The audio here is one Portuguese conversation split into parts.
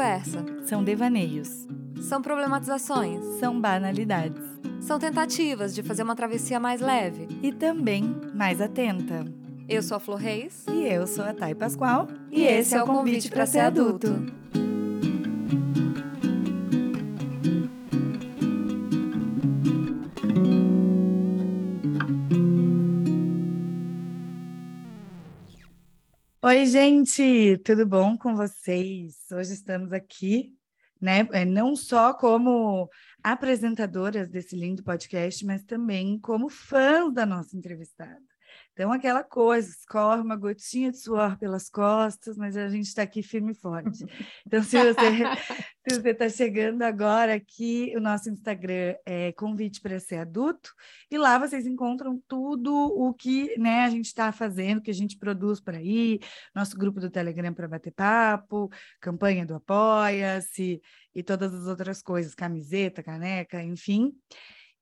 conversa. São devaneios. São problematizações. São banalidades. São tentativas de fazer uma travessia mais leve. E também mais atenta. Eu sou a Flor Reis. E eu sou a Thay Pascoal. E, esse é o convite para ser adulto. Oi, gente, tudo bom com vocês? Hoje estamos aqui, né, é, não só como apresentadoras desse lindo podcast, mas também como fãs da nossa entrevistada. Então, aquela coisa, escorre uma gotinha de suor pelas costas, mas a gente está aqui firme e forte. Então, se você está chegando agora aqui, o nosso Instagram é Convite para Ser Adulto, e lá vocês encontram tudo o que né, a gente está fazendo, que a gente produz por aí, nosso grupo do Telegram para bater papo, campanha do Apoia-se e todas as outras coisas, camiseta, caneca, enfim.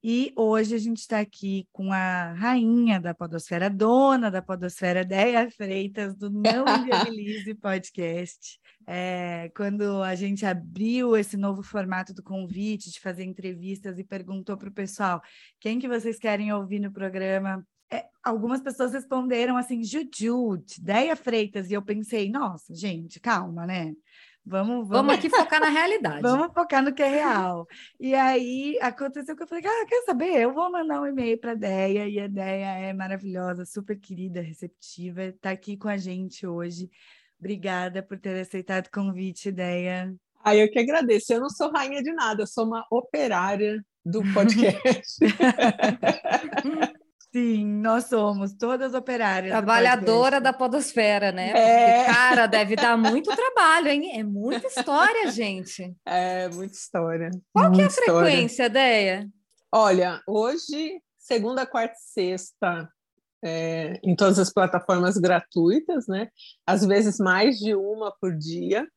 E hoje a gente está aqui com a rainha da podosfera, dona da podosfera, Deia Freitas, do Não Inviabilize Podcast. É, quando a gente abriu esse novo formato do convite, de fazer entrevistas e perguntou para o pessoal quem que vocês querem ouvir no programa, é, algumas pessoas responderam assim, Juju, Deia Freitas, e eu pensei, nossa, gente, calma, né? Vamos, vamos... vamos aqui focar na realidade. vamos focar no que é real. E aí aconteceu que eu falei: ah, quer saber? Eu vou mandar um e-mail para a Deia, e a Deia é maravilhosa, super querida, receptiva, está aqui com a gente hoje. Obrigada por ter aceitado o convite, Deia. Ah, eu que agradeço. Eu não sou rainha de nada, eu sou uma operária do podcast. Sim, nós somos todas operárias. Trabalhadora da podosfera, né? É. Porque, cara, deve dar muito trabalho, hein? É muita história, gente. É, muita história. Qual que é a frequência, Deia? Olha, hoje, segunda, quarta e sexta, é, em todas as plataformas gratuitas, né? Às vezes mais de uma por dia.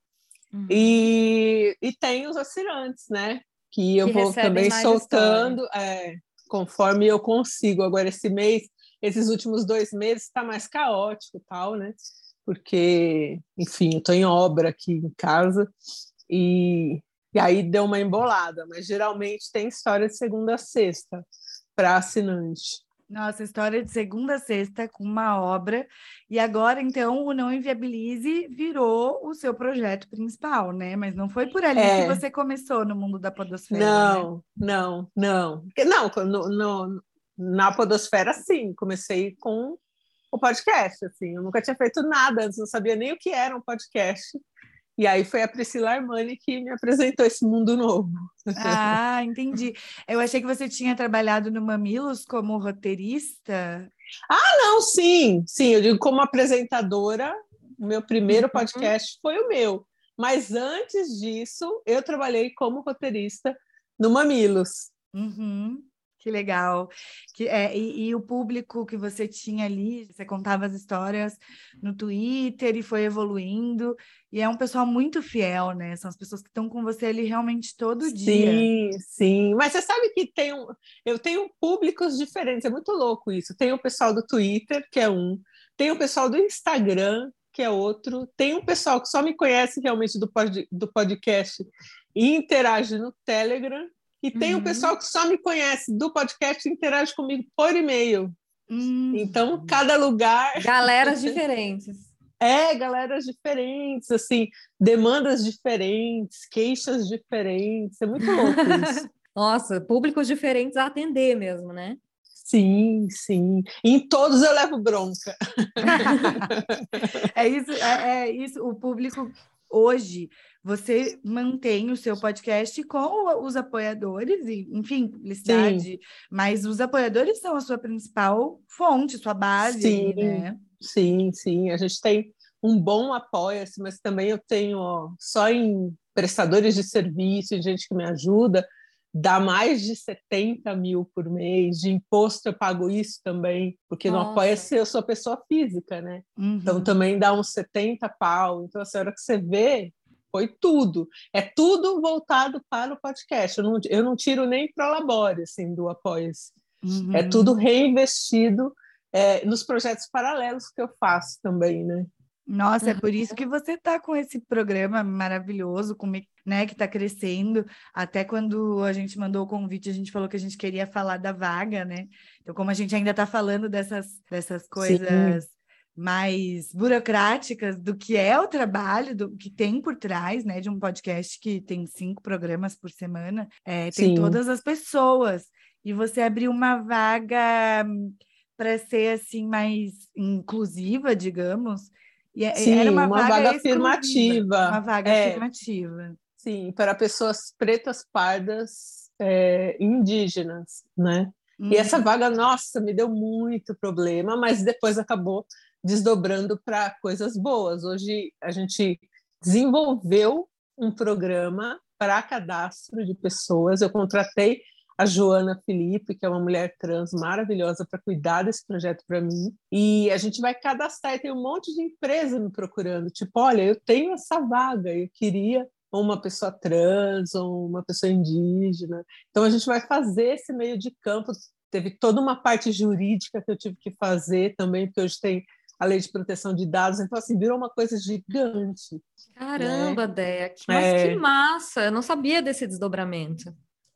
Uhum. E, e tem os assinantes, né? Que eu que vou também soltando. É, conforme eu consigo. Agora, esse mês, esses últimos dois meses, está mais caótico tal, né? Porque, enfim, eu estou em obra aqui em casa e, e aí deu uma embolada, mas geralmente tem história de segunda a sexta para assinante. Nossa, história de segunda a sexta com uma obra. E agora, então, o Não Inviabilize virou o seu projeto principal, né? Mas não foi por ali é. que você começou no mundo da podosfera. Não, né? não, não. Não, no, no, na podosfera, sim. Comecei com o podcast, assim. Eu nunca tinha feito nada antes, não sabia nem o que era um podcast. E aí foi a Priscila Armani que me apresentou esse mundo novo. Ah, entendi. Eu achei que você tinha trabalhado no Mamilos como roteirista. Ah, não, sim, sim. Eu digo como apresentadora, o meu primeiro uhum. podcast foi o meu. Mas antes disso, eu trabalhei como roteirista no Mamilos. Uhum. Que legal. Que, é, e, e, o público que você tinha ali, você contava as histórias no Twitter e foi evoluindo. E é um pessoal muito fiel, né? São as pessoas que estão com você ali realmente todo sim, dia. Sim, sim. Mas você sabe que tem um, eu tenho públicos diferentes, é muito louco isso. Tem o pessoal do Twitter, que é um, tem o pessoal do Instagram, que é outro, tem um pessoal que só me conhece realmente do, pod, do podcast e interage no Telegram e tem uhum. o pessoal que só me conhece do podcast e interage comigo por e-mail. Uhum. Então, cada lugar. Galeras diferentes. É, galeras diferentes, assim, demandas diferentes, queixas diferentes. É muito louco isso. Nossa, públicos diferentes a atender mesmo, né? Sim, sim. Em todos eu levo bronca. é isso, é, é isso. O público hoje você mantém o seu podcast com os apoiadores, e, enfim, publicidade, Sim. mas os apoiadores são a sua principal fonte, sua base, sim, né? Sim, sim. A gente tem um bom apoio, assim, mas também eu tenho ó, só em prestadores de serviço, gente que me ajuda, dá mais de 70 mil por mês, de imposto eu pago isso também, porque Nossa. no Apoia-se eu sou pessoa física, né? Uhum. Então também dá uns 70 pau. Então, assim, a hora que você vê, foi tudo. É tudo voltado para o podcast. Eu não, eu não tiro nem para labore assim, do Apoia-se. Uhum. É tudo reinvestido é, nos projetos paralelos que eu faço também, né? Nossa, é por isso que você está com esse programa maravilhoso, com, né, que está crescendo. Até quando a gente mandou o convite, a gente falou que a gente queria falar da vaga, né? Então, como a gente ainda está falando dessas, dessas coisas Sim. Mais burocráticas do que é o trabalho, do que tem por trás, né, de um podcast que tem cinco programas por semana, é, tem Sim. todas as pessoas. E você abriu uma vaga para ser assim mais inclusiva, digamos. E é, Sim, era uma, uma vaga, vaga afirmativa. Uma vaga é, afirmativa. Sim, para pessoas pretas, pardas, é, indígenas, né? Hum. E essa uhum. vaga, nossa, me deu muito problema, mas depois acabou desdobrando para coisas boas. Hoje a gente desenvolveu um programa para cadastro de pessoas. Eu contratei a Joana Felipe, que é uma mulher trans maravilhosa para cuidar desse projeto para mim. E a gente vai cadastrar, e tem um monte de empresa me procurando, tipo, olha, eu tenho essa vaga, eu queria uma pessoa trans ou uma pessoa indígena. Então a gente vai fazer esse meio de campo. Teve toda uma parte jurídica que eu tive que fazer também, porque hoje tem a lei de proteção de dados, então assim, virou uma coisa gigante. Caramba, né? Deia, mas é... que massa! Eu não sabia desse desdobramento.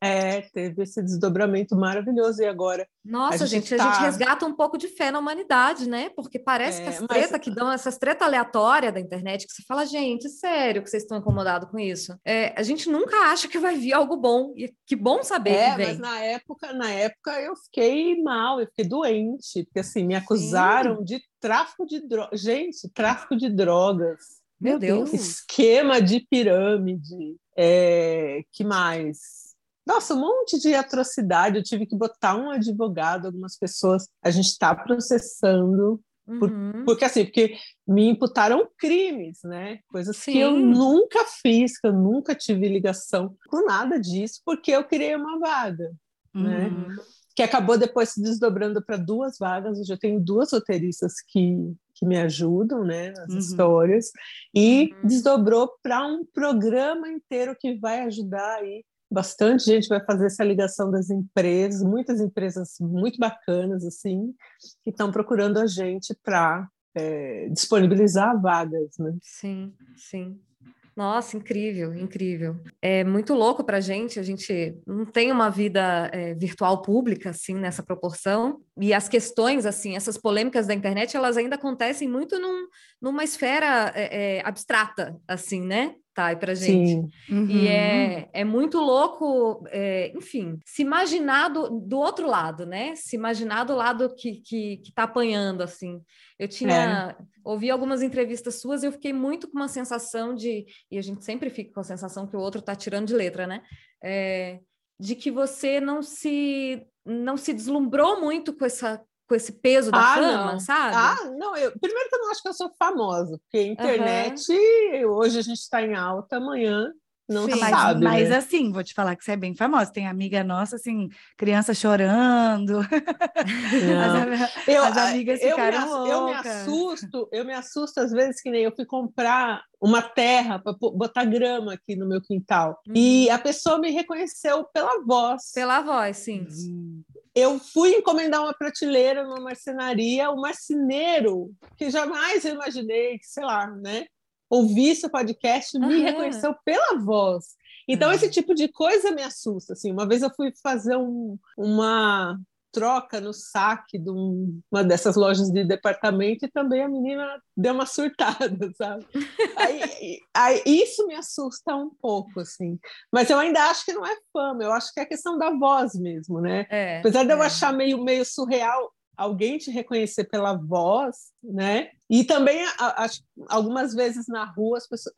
É, teve esse desdobramento maravilhoso e agora. Nossa, a gente, gente tá... a gente resgata um pouco de fé na humanidade, né? Porque parece é, que as mas... tretas que dão, essas tretas aleatórias da internet, que você fala, gente, sério que vocês estão incomodados com isso? É, a gente nunca acha que vai vir algo bom. E que bom saber é, que vem. Mas na época, na época eu fiquei mal, eu fiquei doente, porque assim, me acusaram Sim. de tráfico de drogas. Gente, tráfico de drogas. Meu Deus. Esquema de pirâmide. É, que mais? Nossa, um monte de atrocidade. Eu tive que botar um advogado, algumas pessoas. A gente está processando. Por, uhum. Porque assim, porque me imputaram crimes, né? Coisas Sim. que eu nunca fiz, que eu nunca tive ligação com nada disso, porque eu criei uma vaga, né? uhum. né? Que acabou depois se desdobrando para duas vagas. Hoje eu tenho duas roteiristas que, que me ajudam, né, nas uhum. histórias, e uhum. desdobrou para um programa inteiro que vai ajudar aí bastante gente vai fazer essa ligação das empresas, muitas empresas muito bacanas assim, que estão procurando a gente para é, disponibilizar vagas, né? Sim, sim. Nossa, incrível, incrível. É muito louco para a gente, a gente não tem uma vida é, virtual pública, assim, nessa proporção, e as questões, assim, essas polêmicas da internet, elas ainda acontecem muito num, numa esfera é, é, abstrata, assim, né? Tá? E pra gente. Uhum. E é, é muito louco, é, enfim, se imaginar do, do outro lado, né? Se imaginar do lado que, que, que tá apanhando, assim. Eu tinha... É. Ouvi algumas entrevistas suas e eu fiquei muito com uma sensação de... E a gente sempre fica com a sensação que o outro tá tirando de letra, né? É, de que você não se não se deslumbrou muito com essa com esse peso da ah, fama, não. sabe? Ah, não, eu primeiro que eu não acho que eu sou famosa, porque internet uhum. hoje a gente está em alta, amanhã não Sim, sabe. Mas, né? assim, vou te falar que você é bem famosa. Tem amiga nossa, assim, criança chorando. As, eu, as, amigas eu ficaram me, loucas. Eu me assusto, eu me assusto às vezes que nem eu fui comprar uma terra para botar grama aqui no meu quintal. Hum. E a pessoa me reconheceu pela voz. Pela voz, sim. Hum. Eu fui encomendar uma prateleira numa marcenaria, o marceneiro, que jamais eu imaginei, sei lá, né? ouvir seu podcast me reconheceu pela voz. Então, esse tipo de coisa me assusta. Assim, uma vez eu fui fazer um, uma troca no saque de um, uma dessas lojas de departamento e também a menina deu uma surtada, sabe? aí, aí, isso me assusta um pouco, assim. Mas eu ainda acho que não é fama, eu acho que é questão da voz mesmo, né? É, Apesar de eu é. achar meio, meio surreal, alguém te reconhecer pela voz, né? E também, acho, algumas vezes na rua, as pessoas,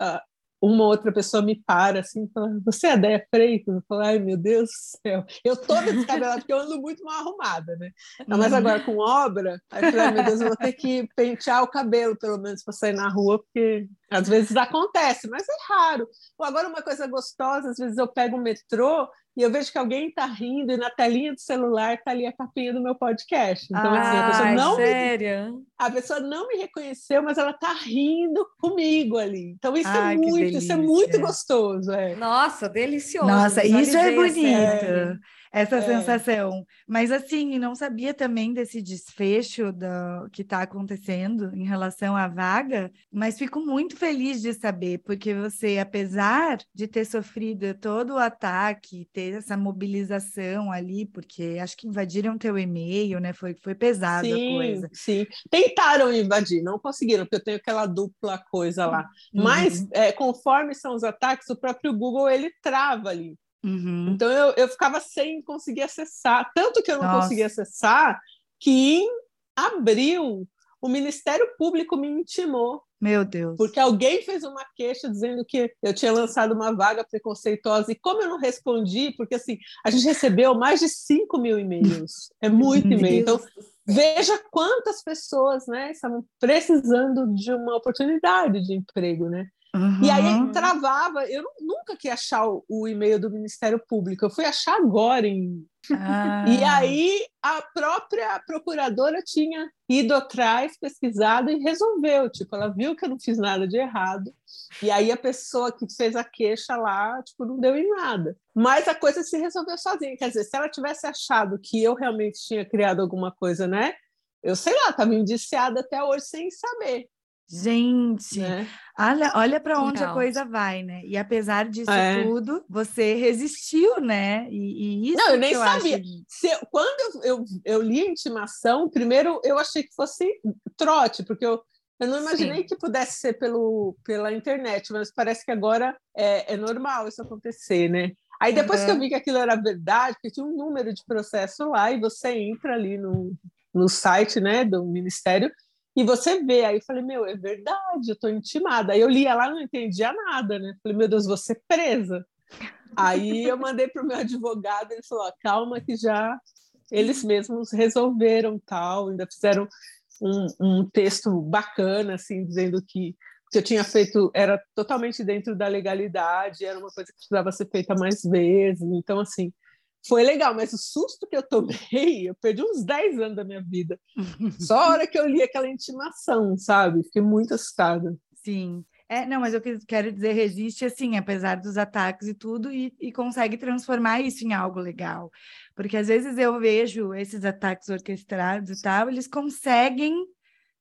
uma outra pessoa me para assim, fala, você é a Deia Freitas? Eu falo, ai meu Deus do céu, eu toda descabelada, porque eu ando muito mal arrumada, né? Não, mas uhum. agora com obra, aí eu falei, ai meu Deus, eu vou ter que pentear o cabelo, pelo menos, para sair na rua, porque às vezes acontece, mas é raro. Agora, uma coisa gostosa, às vezes eu pego o metrô e eu vejo que alguém está rindo e na telinha do celular está ali a capinha do meu podcast. Então, Ai, assim, a pessoa não sério? Me, a pessoa não me reconheceu, mas ela está rindo comigo ali. Então, isso é Ai, é muito, isso é muito gostoso. É. Nossa, delicioso. Nossa, isso é bonito. Essa é. sensação. Mas assim, não sabia também desse desfecho do, que está acontecendo em relação à vaga, mas fico muito feliz de saber, porque você, apesar de ter sofrido todo o ataque, ter essa mobilização ali, porque acho que invadiram teu e-mail, né? Foi, foi pesada a coisa. Sim, tentaram invadir, não conseguiram, porque eu tenho aquela dupla coisa lá. Uhum. Mas, é, conforme são os ataques, o próprio Google ele trava ali. Uhum. Então eu, eu ficava sem conseguir acessar. Tanto que eu não Nossa. consegui acessar que em abril o Ministério Público me intimou. Meu Deus. Porque alguém fez uma queixa dizendo que eu tinha lançado uma vaga preconceituosa. E como eu não respondi, porque assim, a gente recebeu mais de 5 mil e-mails. É muito e-mail. Então, veja quantas pessoas né, estavam precisando de uma oportunidade de emprego, né? Uhum. E aí travava, eu nunca quis achar o, o, e-mail do Ministério Público, eu fui achar agora em. Ah. E aí a própria procuradora tinha ido atrás, pesquisado e resolveu. Tipo, ela viu que eu não fiz nada de errado. E aí a pessoa que fez a queixa lá, tipo, não deu em nada. Mas a coisa se resolveu sozinha. Quer dizer, se ela tivesse achado que eu realmente tinha criado alguma coisa, né? Eu sei lá, estava indiciada até hoje sem saber. Gente, né? olha, olha para onde a coisa vai, né? E apesar disso é. tudo, você resistiu, né? E, e isso Não, eu nem eu sabia. Acho... Se, quando eu, eu, eu, li a intimação, primeiro eu achei que fosse trote, porque eu, eu não imaginei Sim. que pudesse ser pelo, pela internet, mas parece que agora é, é normal isso acontecer, né? Aí depois uhum. que eu vi que aquilo era verdade, que tinha um número de processo lá, e você entra ali no, no site né, do Ministério e você vê, aí eu falei, meu, é verdade, eu tô intimada. Aí eu lia lá, não entendia nada, né? Falei, meu Deus, vou ser presa. Aí eu mandei para o meu advogado, ele falou, calma que já eles mesmos resolveram tal, ainda fizeram um, um texto bacana, assim, dizendo que o que eu tinha feito era totalmente dentro da legalidade, era uma coisa que precisava ser feita mais vezes. Então, assim, foi legal, mas o susto que eu tomei, eu perdi uns 10 anos da minha vida. Só a hora que eu li aquela intimação, sabe? Fiquei muito assustada. Sim. É, não, mas eu quero dizer, resiste assim, apesar dos ataques e tudo, e, e consegue transformar isso em algo legal. Porque às vezes eu vejo esses ataques orquestrados e tal, eles conseguem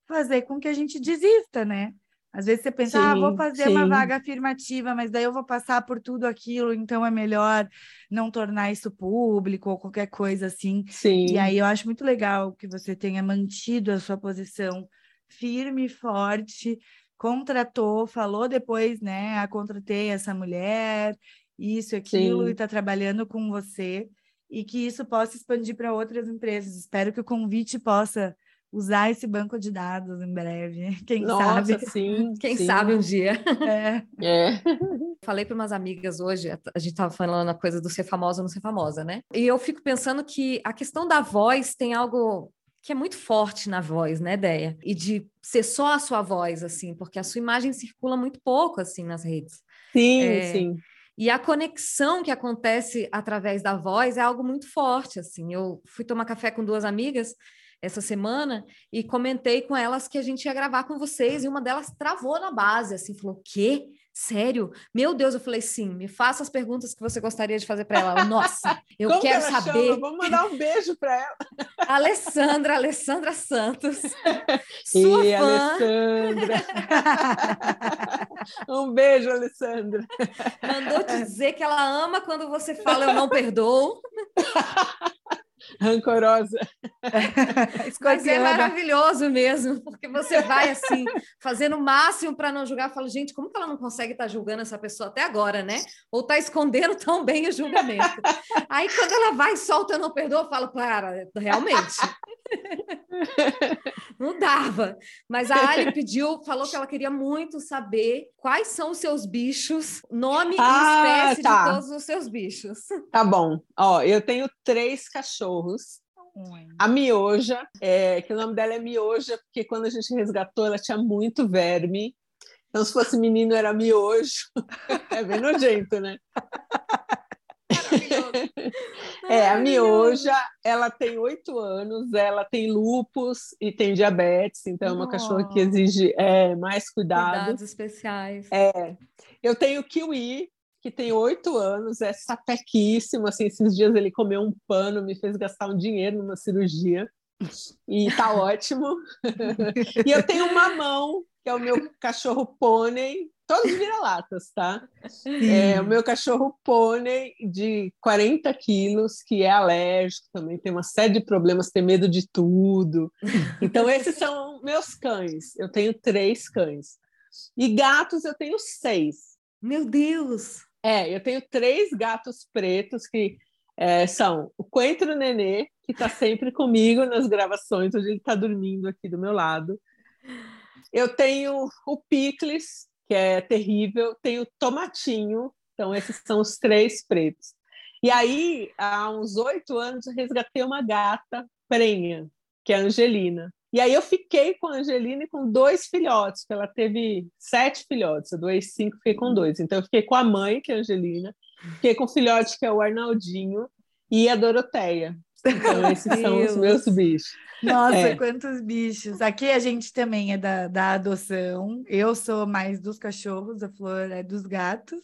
fazer com que a gente desista, né? Às vezes você pensa, sim, ah, vou fazer sim. uma vaga afirmativa, mas daí eu vou passar por tudo aquilo, então é melhor não tornar isso público ou qualquer coisa assim. Sim. E aí eu acho muito legal que você tenha mantido a sua posição firme e forte, contratou, falou depois, né? Ah, contratei essa mulher, isso, aquilo, Sim. e está trabalhando com você, e que isso possa expandir para outras empresas. Espero que o convite possa usar esse banco de dados em breve. Quem Nossa, sabe? Sim, Quem sim. sabe um dia. É. é. Falei para umas amigas hoje, a gente estava falando a coisa do ser famosa ou não ser famosa, né? E eu fico pensando que a questão da voz tem algo que é muito forte na voz, né, Deia? E de ser só a sua voz, assim, porque a sua imagem circula muito pouco, assim, nas redes. Sim, é... sim. E a conexão que acontece através da voz é algo muito forte, assim. Eu fui tomar café com duas amigas essa semana e comentei com elas que a gente ia gravar com vocês e uma delas travou na base, assim, falou: "Quê? Sério? Meu Deus, eu falei sim, me faça as perguntas que você gostaria de fazer para ela. Nossa, eu Como quero que saber. Chama? Vamos mandar um beijo para ela. Alessandra, Alessandra Santos. Sua e fã. Alessandra. um beijo, Alessandra. Mandou dizer que ela ama quando você fala eu não perdoo. Rancorosa. Mas é maravilhoso mesmo, porque você vai assim, fazendo o máximo para não julgar, fala, gente, como que ela não consegue estar tá julgando essa pessoa até agora, né? Ou está escondendo tão bem o julgamento. Aí quando ela vai e solta, eu não perdoa, eu falo, para, realmente. não dava. Mas a Ali pediu, falou que ela queria muito saber quais são os seus bichos, nome ah, e espécie tá. de todos os seus bichos. Tá bom. Ó, eu tenho três cachorros. A Mioja, é, que o nome dela é Mioja, porque quando a gente resgatou, ela tinha muito verme. Então, se fosse menino, era miojo. é bem nojento, né? é, a Mioja, ela tem oito anos, ela tem lupus e tem diabetes, então é uma oh. cachorra que exige é, mais cuidado. Cuidados especiais. É. Eu tenho Kiwi, que tem oito anos, é sapequíssimo, assim, esses dias ele comeu um pano, me fez gastar um dinheiro numa cirurgia, e tá ótimo. e eu tenho um mamão, que é o meu cachorro pônei, todos vira-latas, tá? É, o meu cachorro pônei de 40 quilos, que é alérgico, também tem uma série de problemas, tem medo de tudo. Então, esses são meus cães. Eu tenho três cães. E gatos eu tenho seis. Meu Deus! É, eu tenho três gatos pretos que é, são o Coentro Nenê, que está sempre comigo nas gravações, hoje ele está dormindo aqui do meu lado. Eu tenho o Picles, que é terrível, tenho o Tomatinho, então esses são os três pretos. E aí, há uns oito anos, eu resgatei uma gata prenha, que é a Angelina. E aí eu fiquei com a Angelina e com dois filhotes, porque ela teve sete filhotes, eu doei cinco, fiquei com dois. Então eu fiquei com a mãe, que é a Angelina, fiquei com o filhote, que é o Arnaldinho, e a Doroteia. Então esses são os meus bichos. Nossa, é. quantos bichos. Aqui a gente também é da, da adoção. Eu sou mais dos cachorros, a Flor é dos gatos.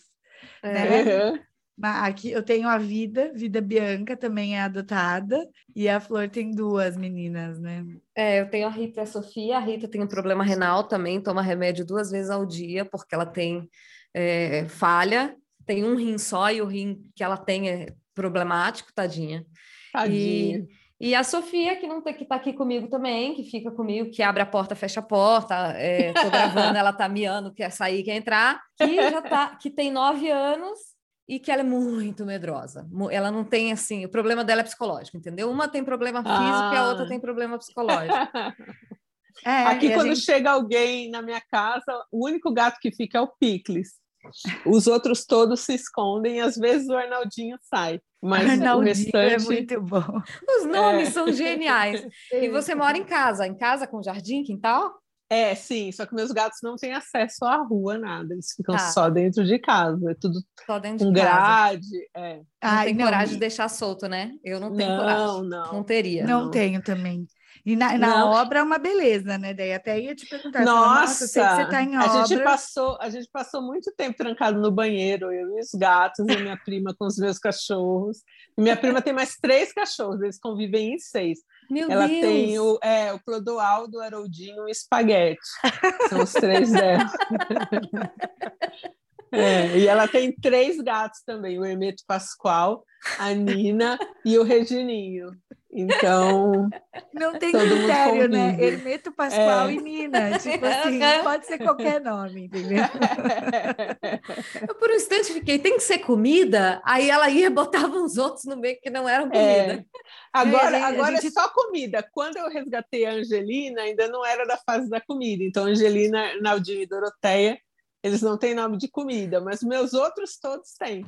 É. Né? Uhum. Aqui eu tenho a Vida, Vida Bianca também é adotada, e a Flor tem duas meninas, né? É, eu tenho a Rita e a Sofia. A Rita tem um problema renal também, toma remédio duas vezes ao dia, porque ela tem é, falha, tem um rim só e o rim que ela tem é problemático, tadinha. Tadinha. E... E a Sofia, que não tem que tá aqui comigo também, que fica comigo, que abre a porta, fecha a porta, é, tô gravando, ela tá miando, quer sair, quer entrar, que já tá, que tem nove anos e que ela é muito medrosa. Ela não tem assim, o problema dela é psicológico, entendeu? Uma tem problema físico ah. e a outra ah. tem problema psicológico. É, Aqui, quando gente... chega alguém na minha casa, o único gato que fica é o Picles. Os outros todos se escondem, e às vezes o Arnaldinho sai. Mas Arnaldinho o é restante... é muito bom. Os nomes é. são geniais. E você mora em casa, em casa com jardim, quintal? É, sim, só que meus gatos não têm acesso à rua, nada. Eles ficam tá. só dentro de casa. É tudo só dentro com de grade. É. Não Ai, tem não. coragem de deixar solto, né? Eu não tenho não, coragem. Não, não teria. Não, não. tenho também. E na, na obra é uma beleza, né? Daí até ia te perguntar. Nossa, sei que você tá em obra. A gente, passou, a gente passou muito tempo trancado no banheiro, eu e os gatos, e minha prima com os meus cachorros. E minha prima tem mais três cachorros, eles convivem em seis. Meu Ela Deus. tem o, é, o Clodoaldo, o Haroldinho e o Espaguete. São os três dela. É, e ela tem três gatos também, o Hermeto Pascoal, a Nina e o Regininho. Então. Não tem critério, né? Hermeto Pascoal é. e Nina. Tipo assim, pode ser qualquer nome, entendeu? Eu por um instante fiquei, tem que ser comida? Aí ela ia botava uns outros no meio que não eram é. comida. É. Agora, agora gente... é só comida. Quando eu resgatei a Angelina, ainda não era da fase da comida. Então, Angelina, Naldinho e Doroteia, eles não têm nome de comida, mas meus outros todos têm.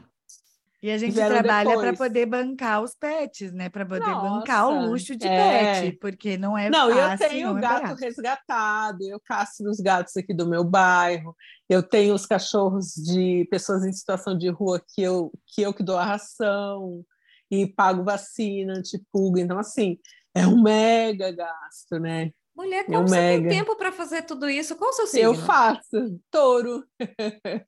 E a gente trabalha para poder bancar os pets, né? Para poder Nossa, bancar o luxo de é. pet, porque não é não, fácil. Não, eu tenho é gato barato. resgatado, eu caço os gatos aqui do meu bairro, eu tenho os cachorros de pessoas em situação de rua que eu que, eu que dou a ração e pago vacina antipulga. Então, assim, é um mega gasto, né? Mulher, é como você mega. tem tempo para fazer tudo isso? Qual o seu signo? Eu faço, touro.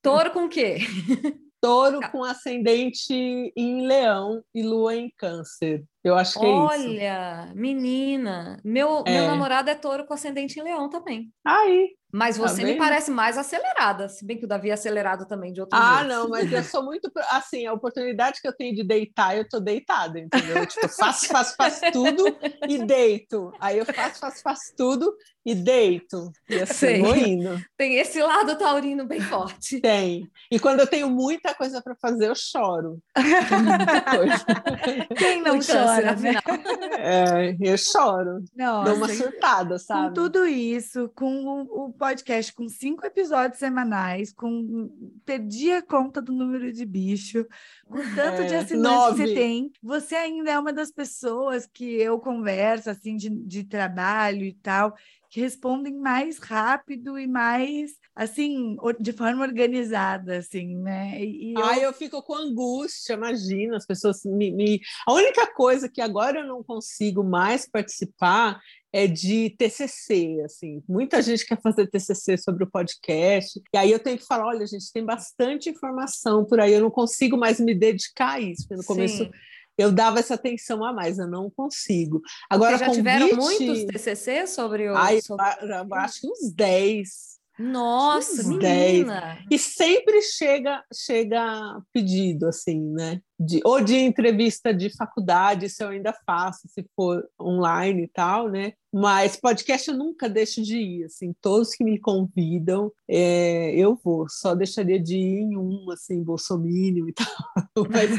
Touro com o quê? Touro tá. com ascendente em leão e lua em câncer. Eu acho que Olha, é isso. Olha, menina, meu, é. meu namorado é touro com ascendente em leão também. Aí. Mas tá você tá me parece mais acelerada, se bem que o Davi é acelerado também de outro Ah, jeito. não, mas eu sou muito assim, a oportunidade que eu tenho de deitar, eu tô deitada, entendeu? tipo, faço, faço, faço tudo e deito. Aí eu faço, faço, faço tudo e deito. E assim, vou indo. Tem esse lado taurino bem forte. Tem. E quando eu tenho muita coisa para fazer, eu choro. Quem não chora, né? É, eu choro. Nossa, Dou uma surtada, sabe? Com tudo isso, com o podcast com cinco episódios semanais, com perdi a conta do número de bicho, com tanto é, de assinantes nove. que você tem, você ainda é uma das pessoas que eu converso assim de, de trabalho e tal, que respondem mais rápido e mais assim, de forma organizada, assim, né? E, eu... Ai, eu fico com angústia, imagina, as pessoas me, me... A única coisa que agora eu não consigo mais participar é de TCC, assim. Muita gente quer fazer TCC sobre o podcast, e aí eu tenho que falar, olha, gente, tem bastante informação por aí, eu não consigo mais me dedicar a isso, porque no Sim. começo eu dava essa atenção a mais, eu não consigo. Agora, Porque já convite... tiveram muitos TCC sobre o... Ai, sobre... Eu, acho que uns 10. Nossa, uns menina! E sempre chega, chega pedido, assim, né? De, ou de entrevista de faculdade, isso eu ainda faço, se for online e tal, né? Mas podcast eu nunca deixo de ir, assim, todos que me convidam, é, eu vou. Só deixaria de ir em um, assim, bolsomínio e tal. Mas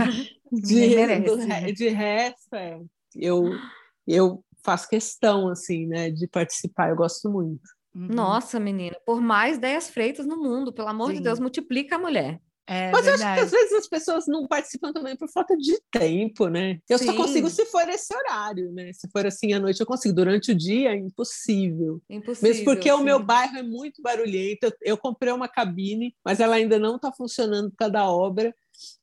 de, do, né? de resto, é, eu, eu faço questão, assim, né, de participar, eu gosto muito. Uhum. Nossa, menina, por mais 10 freitas no mundo, pelo amor Sim. de Deus, multiplica a mulher. É, Mas verdade. eu acho que às vezes as pessoas não participam também por falta de tempo, né? Eu Sim. só consigo se for esse horário, né? Se for assim à noite, eu consigo. Durante o dia é impossível. Impossível. Mesmo porque sim. o meu bairro é muito barulhento. Eu, eu comprei uma cabine, mas ela ainda não está funcionando por causa da obra.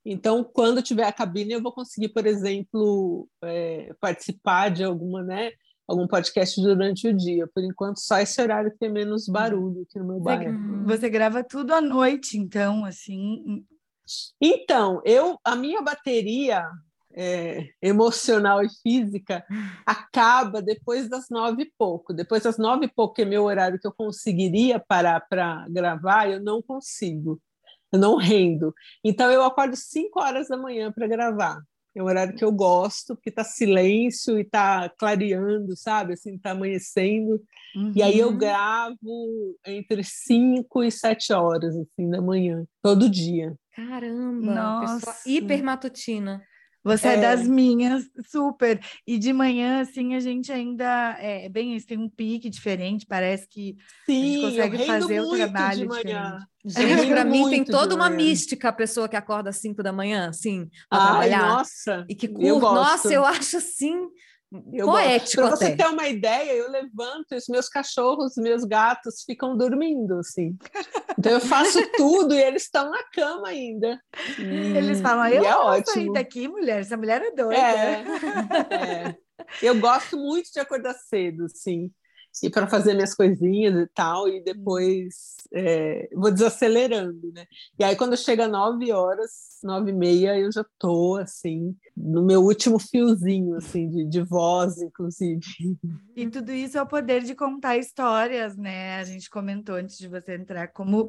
Então, quando tiver a cabine, eu vou conseguir, por exemplo, é, participar de alguma, né? algum podcast durante o dia. Por enquanto, só esse horário que tem menos barulho aqui no meu bairro. Você grava tudo à noite, então, assim. Então, eu a minha bateria é, emocional e física acaba depois das nove e pouco. Depois das nove e pouco, que é meu horário que eu conseguiria parar para gravar, eu não consigo. Eu não rendo. Então, eu acordo cinco horas da manhã para gravar. É um horário que eu gosto, porque está silêncio e está clareando, sabe? Assim, está amanhecendo. Uhum. E aí eu uhum. gravo entre 5 e 7 horas, assim, da manhã, todo dia. Caramba! Nossa! hiper matutina. Você é. é. das minhas, super. E de manhã, assim, a gente ainda é bem isso, tem um pique diferente, parece que Sim, a gente consegue fazer o trabalho de manhã. Gente, para mim tem toda uma mística a pessoa que acorda às 5 da manhã, assim, para trabalhar. Nossa! E que curte. Nossa, eu acho assim eu poético Para você ter uma ideia, eu levanto e os meus cachorros, meus gatos ficam dormindo, assim. Então eu faço tudo e eles estão na cama ainda. Eles falam, eu é não ótimo. daqui, mulher, essa mulher é doida. É, é. Eu gosto muito de acordar cedo, sim e para fazer minhas coisinhas e tal, e depois é, vou desacelerando, né? E aí, quando chega nove horas, nove e meia, eu já tô, assim, no meu último fiozinho, assim, de, de voz, inclusive. E tudo isso é o poder de contar histórias, né? A gente comentou antes de você entrar como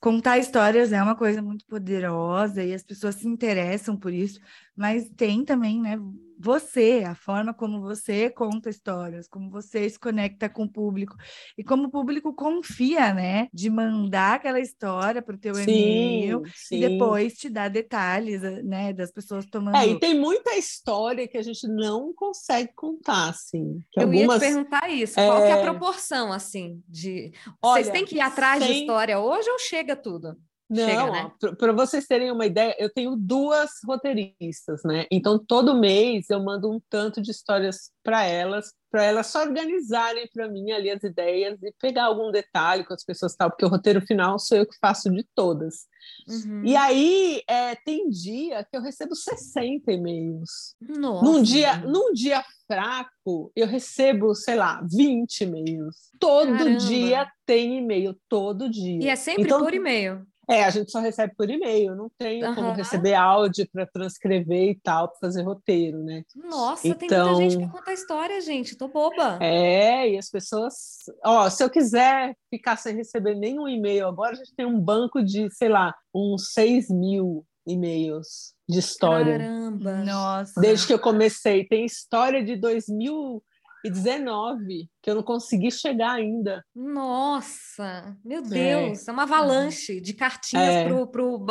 contar histórias é uma coisa muito poderosa e as pessoas se interessam por isso, mas tem também, né, você, a forma como você conta histórias, como você se conecta com o público e como o público confia, né, de mandar aquela história para o teu sim, e-mail sim. e depois te dar detalhes, né, das pessoas tomando. É, e tem muita história que a gente não consegue contar, assim. Eu algumas... ia te perguntar isso, é... qual é a proporção, assim, de... Olha, Vocês têm que ir atrás sem... de história hoje ou chega tudo? Não, né? para vocês terem uma ideia, eu tenho duas roteiristas, né? Então todo mês eu mando um tanto de histórias para elas, para elas só organizarem para mim ali as ideias e pegar algum detalhe com as pessoas tal, porque o roteiro final sou eu que faço de todas. Uhum. E aí é, tem dia que eu recebo 60 e-mails. Nossa. Num dia, num dia fraco, eu recebo, sei lá, 20 e-mails. Todo Caramba. dia tem e-mail, todo dia. E é sempre então, por e-mail. É, a gente só recebe por e-mail, não tem uhum. como receber áudio para transcrever e tal, para fazer roteiro, né? Nossa, então, tem muita gente que conta história, gente, tô boba. É, e as pessoas. Ó, se eu quiser ficar sem receber nenhum e-mail agora, a gente tem um banco de, sei lá, uns 6 mil e-mails de história. Caramba! Nossa! Desde que eu comecei. Tem história de 2000 e 19, que eu não consegui chegar ainda. Nossa, meu é. Deus, é, é uma avalanche de cartinhas é. pro, pro,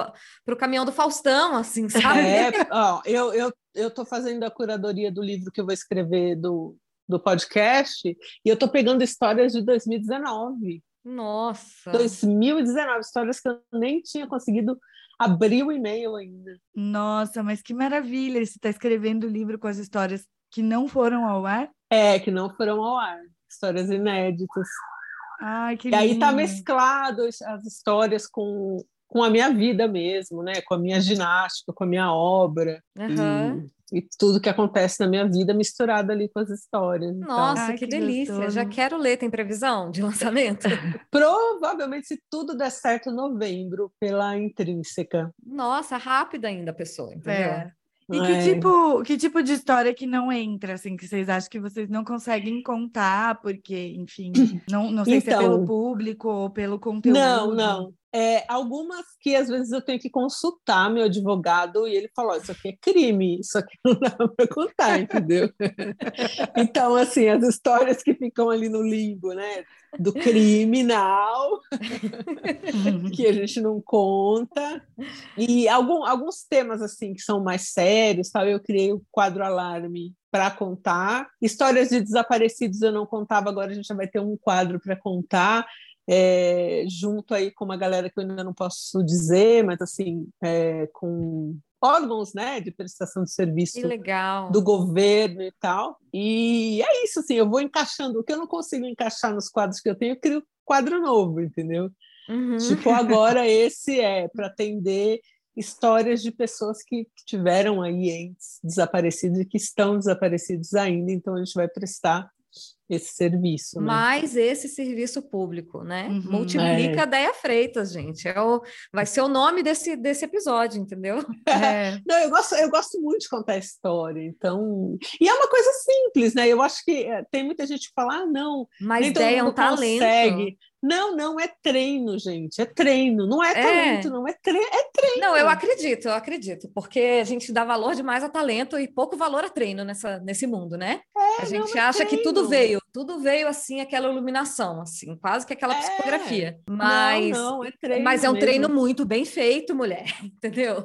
pro caminhão do Faustão, assim, sabe? É, ó, eu, eu, eu tô fazendo a curadoria do livro que eu vou escrever do, do podcast, e eu tô pegando histórias de 2019. Nossa! 2019, histórias que eu nem tinha conseguido abrir o e-mail ainda. Nossa, mas que maravilha! Você está escrevendo o livro com as histórias que não foram ao ar? É, que não foram ao ar. histórias inéditas. Ai, que e aí tá lindo. mesclado as histórias com, com a minha vida mesmo, né? Com a minha ginástica, com a minha obra. Aham. E, e tudo que acontece na minha vida misturado ali com as histórias. Então, Nossa, Ai, que, que delícia. gostoso. Já quero ler. Tem previsão de lançamento? provavelmente, se tudo der certo, novembro, pela intrínseca. Nossa, rápida ainda a pessoa, entendeu? É. E que tipo, que tipo de história que não entra, assim, que vocês acham que vocês não conseguem contar, porque, enfim, não, não sei se é Então. pelo público ou pelo conteúdo. Não, não. É, algumas que às vezes eu tenho que consultar meu advogado e ele falou: "Ó, Isso aqui é crime, isso aqui não dá para contar, entendeu? então, assim, as histórias que ficam ali no limbo, né? Do criminal, que a gente não conta, e algum, alguns temas assim que são mais sérios, tal, eu criei o quadro alarme para contar. Histórias de desaparecidos eu não contava, agora a gente já vai ter um quadro para contar. É, junto aí com uma galera que eu ainda não posso dizer, mas assim, é, com órgãos né, de prestação de serviço Que do governo e tal. E é isso, assim, eu vou encaixando. O que eu não consigo encaixar nos quadros que eu tenho, eu crio quadro novo, entendeu? Uhum. Tipo, agora esse é para atender histórias de pessoas que tiveram aí entes desaparecidos e que estão desaparecidos ainda, então a gente vai prestar esse serviço. Né? Mais esse serviço público, né? Uhum. Multiplica É. a Deia Freitas, gente. É o, vai ser o nome desse, desse episódio, entendeu? É. Não, eu gosto, eu gosto muito de contar história, então. E é uma coisa simples, né? Eu acho que é, tem muita gente que fala, ah, não, Mas nem Deia é um talento. consegue. Não, não, é treino, gente. É treino. Não é, É. talento, não. É treino. É treino. Não, eu acredito, eu acredito, porque a gente dá valor demais a talento e pouco valor a treino nessa, nesse mundo, né? a gente não, é acha que tudo veio, tudo veio assim, aquela iluminação, assim, quase que aquela É. psicografia. Mas, não, não, é treino. mas é um mesmo. treino muito bem feito, mulher, entendeu?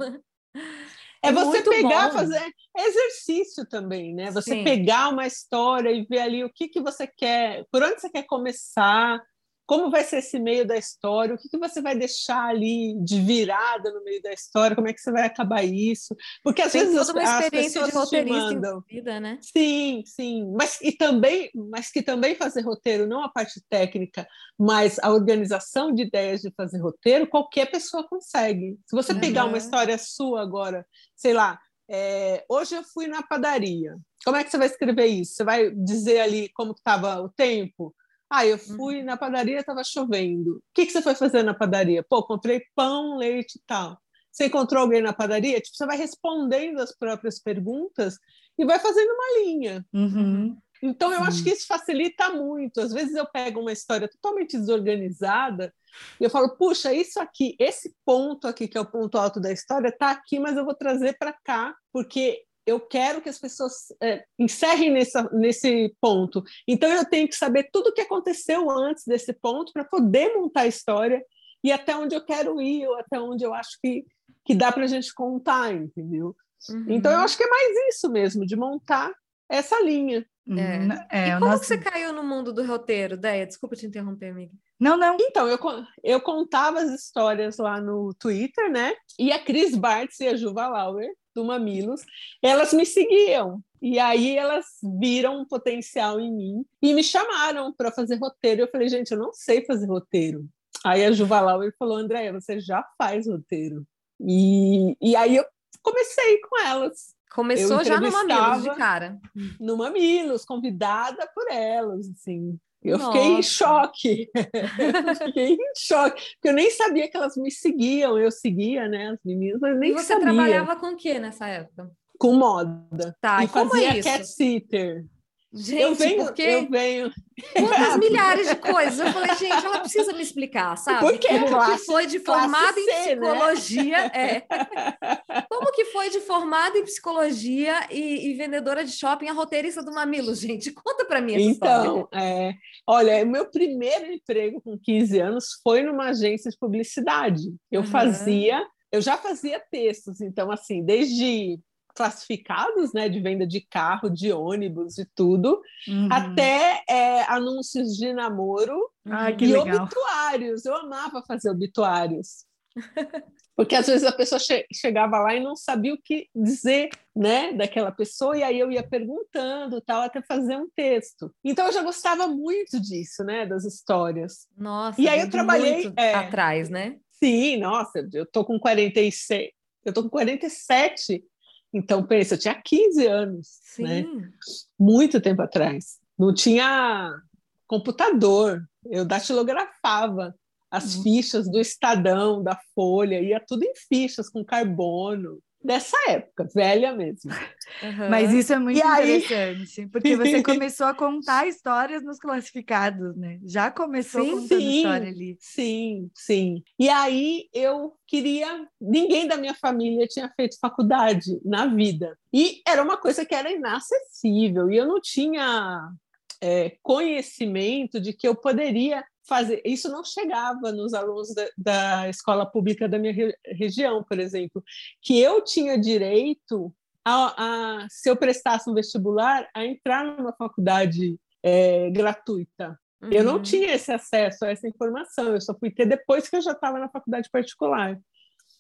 É você muito pegar, bom. fazer exercício também, né? Você Sim. pegar uma história e ver ali o que, que você quer, por onde você quer começar, como vai ser esse meio da história, o que, que você vai deixar ali de virada no meio da história, como é que você vai acabar isso? Porque às Tem vezes toda uma experiência de roteirista envolvida, né? Sim, sim, mas e também, mas que também fazer roteiro, não a parte técnica, mas a organização de ideias de fazer roteiro, qualquer pessoa consegue. Se você pegar uma Uhum. história sua agora, sei lá, é, hoje eu fui na padaria. Como é que você vai escrever isso? Você vai dizer ali como estava o tempo? Ah, eu fui na padaria, estava chovendo. O que, que você foi fazer na padaria? Pô, comprei pão, leite e tal. Você encontrou alguém na padaria? Tipo, você vai respondendo as próprias perguntas e vai fazendo uma linha. Uhum. Então, eu Sim. acho que isso facilita muito. Às vezes eu pego uma história totalmente desorganizada e eu falo, puxa, isso aqui, esse ponto aqui, que é o ponto alto da história, está aqui, mas eu vou trazer para cá, porque eu quero que as pessoas é, encerrem nessa, nesse ponto. Então, eu tenho que saber tudo o que aconteceu antes desse ponto para poder montar a história e até onde eu quero ir, ou até onde eu acho que, que dá para a gente contar, entendeu? Uhum. Então, eu acho que é mais isso mesmo, de montar essa linha. Uhum. É, e o como nosso- que você caiu no mundo do roteiro, Deia? Desculpa te interromper, amiga. Não, não. Então, eu, eu contava as histórias lá no Twitter, né? E a Cris Bartz e a Juva Lauer, do Mamilos, elas me seguiam. E aí elas viram um potencial em mim e me chamaram para fazer roteiro. Eu falei, gente, eu não sei fazer roteiro. Aí a Juva Lauer falou, Andréia, você já faz roteiro. E, e aí eu comecei com elas Começou já no Mamilos, de cara. no Mamilos, convidada por elas, assim. Eu Nossa. fiquei em choque. fiquei em choque, porque eu nem sabia que elas me seguiam. Eu seguia, né, as meninas, mas nem e você sabia. trabalhava com o que nessa época? com moda. Tá, e e como fazia é isso? cat sitter. Gente, eu venho, porque eu venho. quantas milhares de coisas. Eu falei, gente, ela precisa me explicar, sabe? Porque é Como classe- que foi de formada em né? psicologia? É. Como que foi de formada em psicologia e, e vendedora de shopping a roteirista do Mamilo, gente? Conta pra mim essa história. Então, é, olha, meu primeiro emprego com 15 anos foi numa agência de publicidade. Eu Uhum. fazia, eu já fazia textos, então assim, desde classificados, né, de venda de carro, de ônibus e tudo, Uhum. até é, anúncios de namoro Ai, que e legal. obituários. Eu amava fazer obituários. Porque às vezes a pessoa che chegava lá e não sabia o que dizer, né, daquela pessoa, e aí eu ia perguntando, tal, até fazer um texto. Então eu já gostava muito disso, né, das histórias. Nossa. E aí eu trabalhei é, atrás, né? Sim, nossa, eu tô com 46, eu tô com 47. Então pensa, eu tinha 15 anos, Sim. né? Muito tempo atrás. Não tinha computador, eu datilografava as uhum. fichas do Estadão, da Folha, ia tudo em fichas com carbono. Dessa época, velha mesmo. Uhum. Mas isso é muito e interessante, aí... porque você começou a contar histórias nos classificados, né? Já começou sim, contando sim, história ali. Sim, sim. E aí eu queria. Ninguém da minha família tinha feito faculdade na vida. E era uma coisa que era inacessível, e eu não tinha é, conhecimento de que eu poderia fazer. Isso não chegava nos alunos da, da escola pública da minha re, região, por exemplo, que eu tinha direito a, a, se eu prestasse um vestibular, a entrar numa faculdade é, gratuita. Uhum. Eu não uhum. tinha esse acesso a essa informação, eu só fui ter depois que eu já estava na faculdade particular.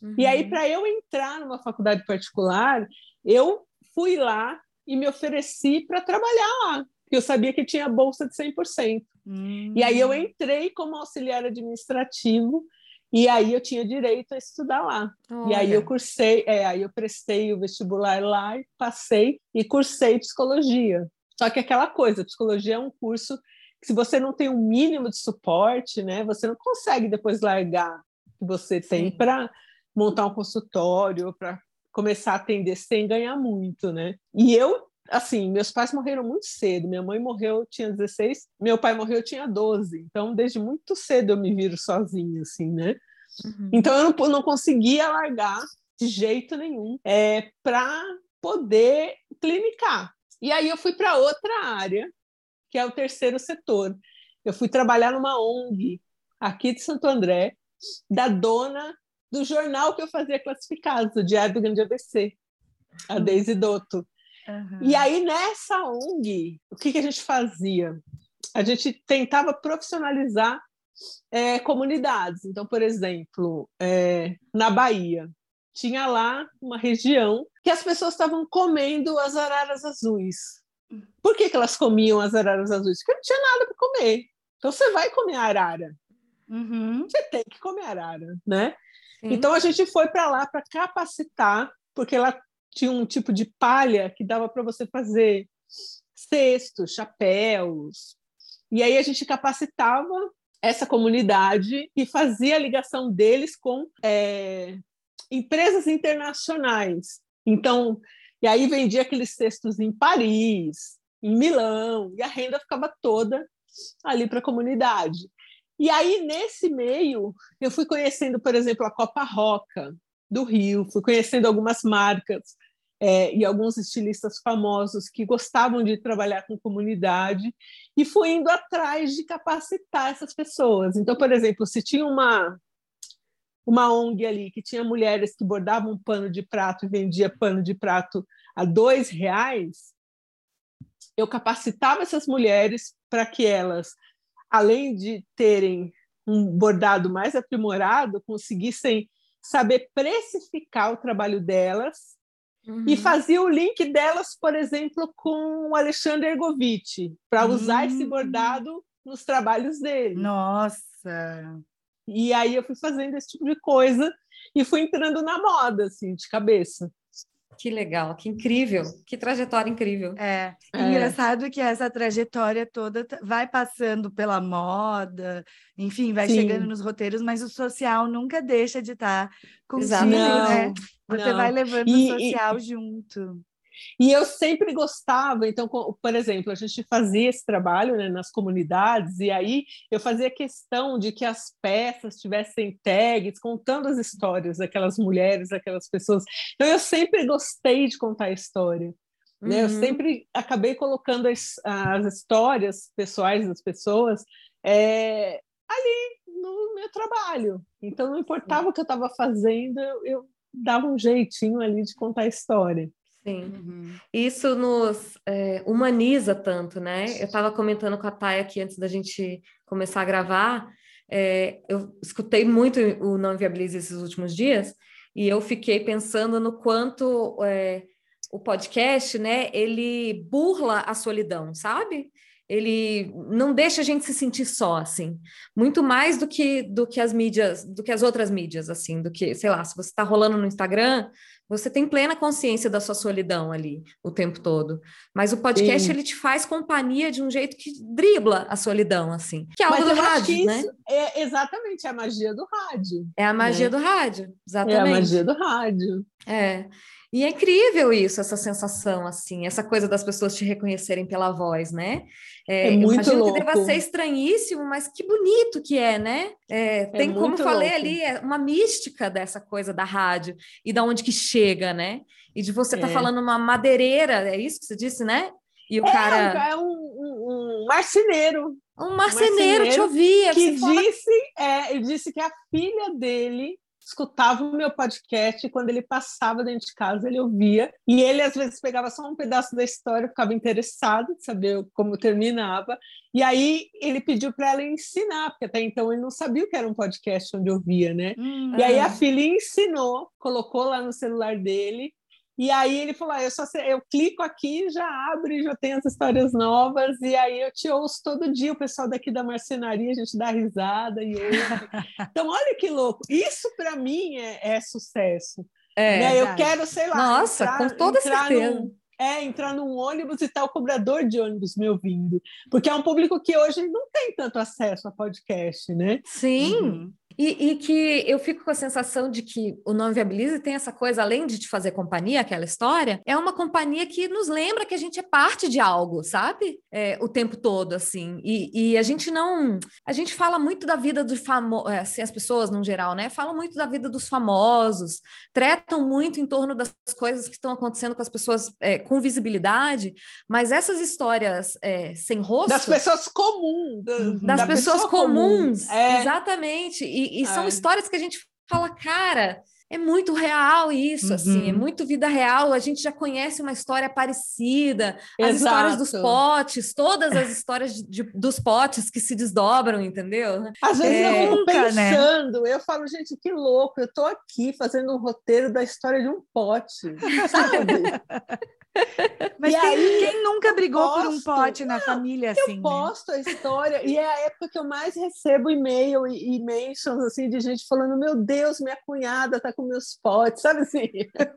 Uhum. E aí, uhum. para eu entrar numa faculdade particular, eu fui lá e me ofereci para trabalhar lá eu sabia que tinha bolsa de 100%. Hum. E aí eu hum. entrei como auxiliar administrativo e aí eu tinha direito a estudar lá. Olha. E aí eu cursei, é, aí eu prestei o vestibular lá passei e cursei psicologia. Só que aquela coisa, psicologia é um curso que se você não tem um mínimo de suporte, né, você não consegue depois largar que você tem para montar um consultório, para começar a atender sem ganhar muito, né? E eu assim, meus pais morreram muito cedo. Minha mãe morreu, tinha 16, meu pai morreu, tinha 12. Então, desde muito cedo eu me viro sozinha, assim, né? Uhum. Então, eu não, não conseguia largar de jeito nenhum é, para poder clinicar. E aí eu fui para outra área, que é o terceiro setor. Eu fui trabalhar numa ONG aqui de Santo André, da dona do jornal que eu fazia classificados, o Diário do Grande ABC, a uhum. Deise Dotto. Uhum. E aí, nessa ONG, o que, que a gente fazia? A gente tentava profissionalizar é, comunidades. Então, por exemplo, é, na Bahia, tinha lá uma região que as pessoas estavam comendo as araras azuis. Por que, que elas comiam as araras azuis? Porque não tinha nada para comer. Então, você vai comer arara. Uhum. Você tem que comer arara, né? Sim. Então, a gente foi para lá para capacitar, porque lá tinha um tipo de palha que dava para você fazer cestos, chapéus. E aí a gente capacitava essa comunidade e fazia a ligação deles com é, empresas internacionais. Então, e aí vendia aqueles cestos em Paris, em Milão, e a renda ficava toda ali para a comunidade. E aí, nesse meio, eu fui conhecendo, por exemplo, a Copa Roca, do Rio, fui conhecendo algumas marcas é, e alguns estilistas famosos que gostavam de trabalhar com comunidade e fui indo atrás de capacitar essas pessoas. Então, por exemplo, se tinha uma uma ONG ali que tinha mulheres que bordavam pano de prato e vendia pano de prato a dois reais, eu capacitava essas mulheres para que elas, além de terem um bordado mais aprimorado, conseguissem saber precificar o trabalho delas Uhum. E fazia o link delas, por exemplo, com o Alexandre Ergovitch, para usar uhum. esse hum. bordado nos trabalhos dele. Nossa! E aí eu fui fazendo esse tipo de coisa e fui entrando na moda, assim, de cabeça. Que legal, que incrível, que trajetória incrível. É, é. engraçado que essa trajetória toda vai passando pela moda, enfim, vai Sim. chegando nos roteiros, mas o social nunca deixa de estar tá consigo, né? Você não. vai levando e, o social e, junto. E eu sempre gostava, então, por exemplo, a gente fazia esse trabalho né, nas comunidades, e aí eu fazia questão de que as peças tivessem tags contando as histórias daquelas mulheres, daquelas pessoas. Então, eu sempre gostei de contar a história. Né? Uhum. Eu sempre acabei colocando as, as histórias pessoais das pessoas é, ali no meu trabalho. Então, não importava o que eu estava fazendo, eu, eu dava um jeitinho ali de contar a história. Sim, uhum. isso nos é, humaniza tanto, né? Eu estava comentando com a Thay aqui antes da gente começar a gravar, é, eu escutei muito o Não Inviabilize esses últimos dias, e eu fiquei pensando no quanto é, o podcast, né, ele burla a solidão, sabe? Ele não deixa a gente se sentir só, assim, muito mais do que do que as mídias, do que as outras mídias, assim, do que, sei lá, se você está rolando no Instagram, você tem plena consciência da sua solidão ali o tempo todo. Mas o podcast Sim. ele te faz companhia de um jeito que dribla a solidão, assim. Que é algo do rádio, né? É exatamente a magia do rádio. É a magia né? do rádio, exatamente. É a magia do rádio. É. E é incrível isso, essa sensação, assim, essa coisa das pessoas te reconhecerem pela voz, né? É, é muito imagino louco. que deva ser estranhíssimo, mas que bonito que é, né? É, é tem, como falei louco. ali, é uma mística dessa coisa da rádio e da onde que chega, né? E de você estar tá é. falando uma madeireira, é isso que você disse, né? E o é, cara. É um, um, um marceneiro. Um marceneiro, um marceneiro te ouvia. Que disse, fala... é, disse que a filha dele escutava o meu podcast e quando ele passava dentro de casa ele ouvia e ele às vezes pegava só um pedaço da história ficava interessado de saber como terminava e aí ele pediu para ela ensinar porque até então ele não sabia o que era um podcast onde ouvia né? Hum, e aí a filha ensinou colocou lá no celular dele e aí ele falou: ah, eu só eu clico aqui, já abre, já tem as histórias novas, e aí eu te ouço todo dia, o pessoal daqui da marcenaria, a gente dá risada e ouve. então, olha que louco, isso para mim é, é, sucesso. É, né? Eu quero, sei lá, Nossa, entrar, com toda certeza. Num, é, entrar num ônibus e estar tá o cobrador de ônibus me ouvindo. Porque é um público que hoje não tem tanto acesso a podcast, né? Sim. Uhum. E, e, que eu fico com a sensação de que o Não Viabilize tem essa coisa, além de te fazer companhia, aquela história, é uma companhia que nos lembra que a gente é parte de algo, sabe? É, o tempo todo, assim. E, e, a gente não. A gente fala muito da vida dos famosos, é, assim, as pessoas no geral, né? Falam muito da vida dos famosos, tratam muito em torno das coisas que estão acontecendo com as pessoas é, com visibilidade, mas essas histórias é, sem rosto. Das pessoas comuns. Das da pessoas comuns, comum. É. exatamente. E, e, são histórias que a gente fala, cara, é muito real isso, uhum. assim, é uhum. muito vida real. A gente já conhece uma história parecida, Exato. as histórias dos potes, todas as histórias de, de, dos potes que se desdobram, entendeu? Às vezes é, eu fico né? pensando, né? eu falo, gente, que louco, eu tô aqui fazendo um roteiro da história de um pote, sabe? Mas quem, aí, quem, nunca brigou posto, por um pote na não, família assim? Eu né? posto a história e é a época que eu mais recebo e-mail e, e mentions assim de gente falando: Meu Deus, minha cunhada tá com meus potes, sabe assim?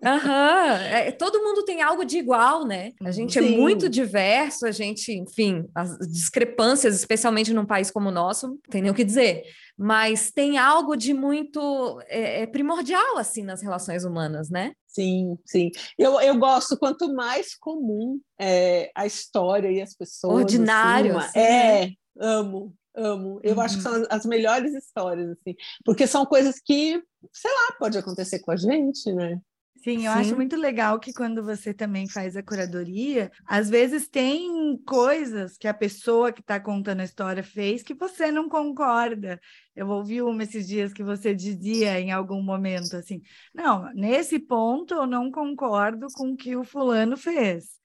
Uhum. É, todo mundo tem algo de igual, né? A gente é Sim. é muito diverso, a gente, enfim, as discrepâncias, especialmente num país como o nosso, tem nem o que dizer mas tem algo de muito é, é, primordial assim nas relações humanas, né? Sim, sim. Eu, eu gosto quanto mais comum é, a história e as pessoas. Ordinário. Assim, é, né? amo, amo. Eu uhum. acho que são as, as melhores histórias, assim, porque são coisas que, sei lá, pode acontecer com a gente, né? Sim, eu Sim. acho muito legal que quando você também faz a curadoria, às vezes tem coisas que a pessoa que está contando a história fez que você não concorda. Eu ouvi uma esses dias que você dizia em algum momento assim: não, nesse ponto eu não concordo com o que o fulano fez.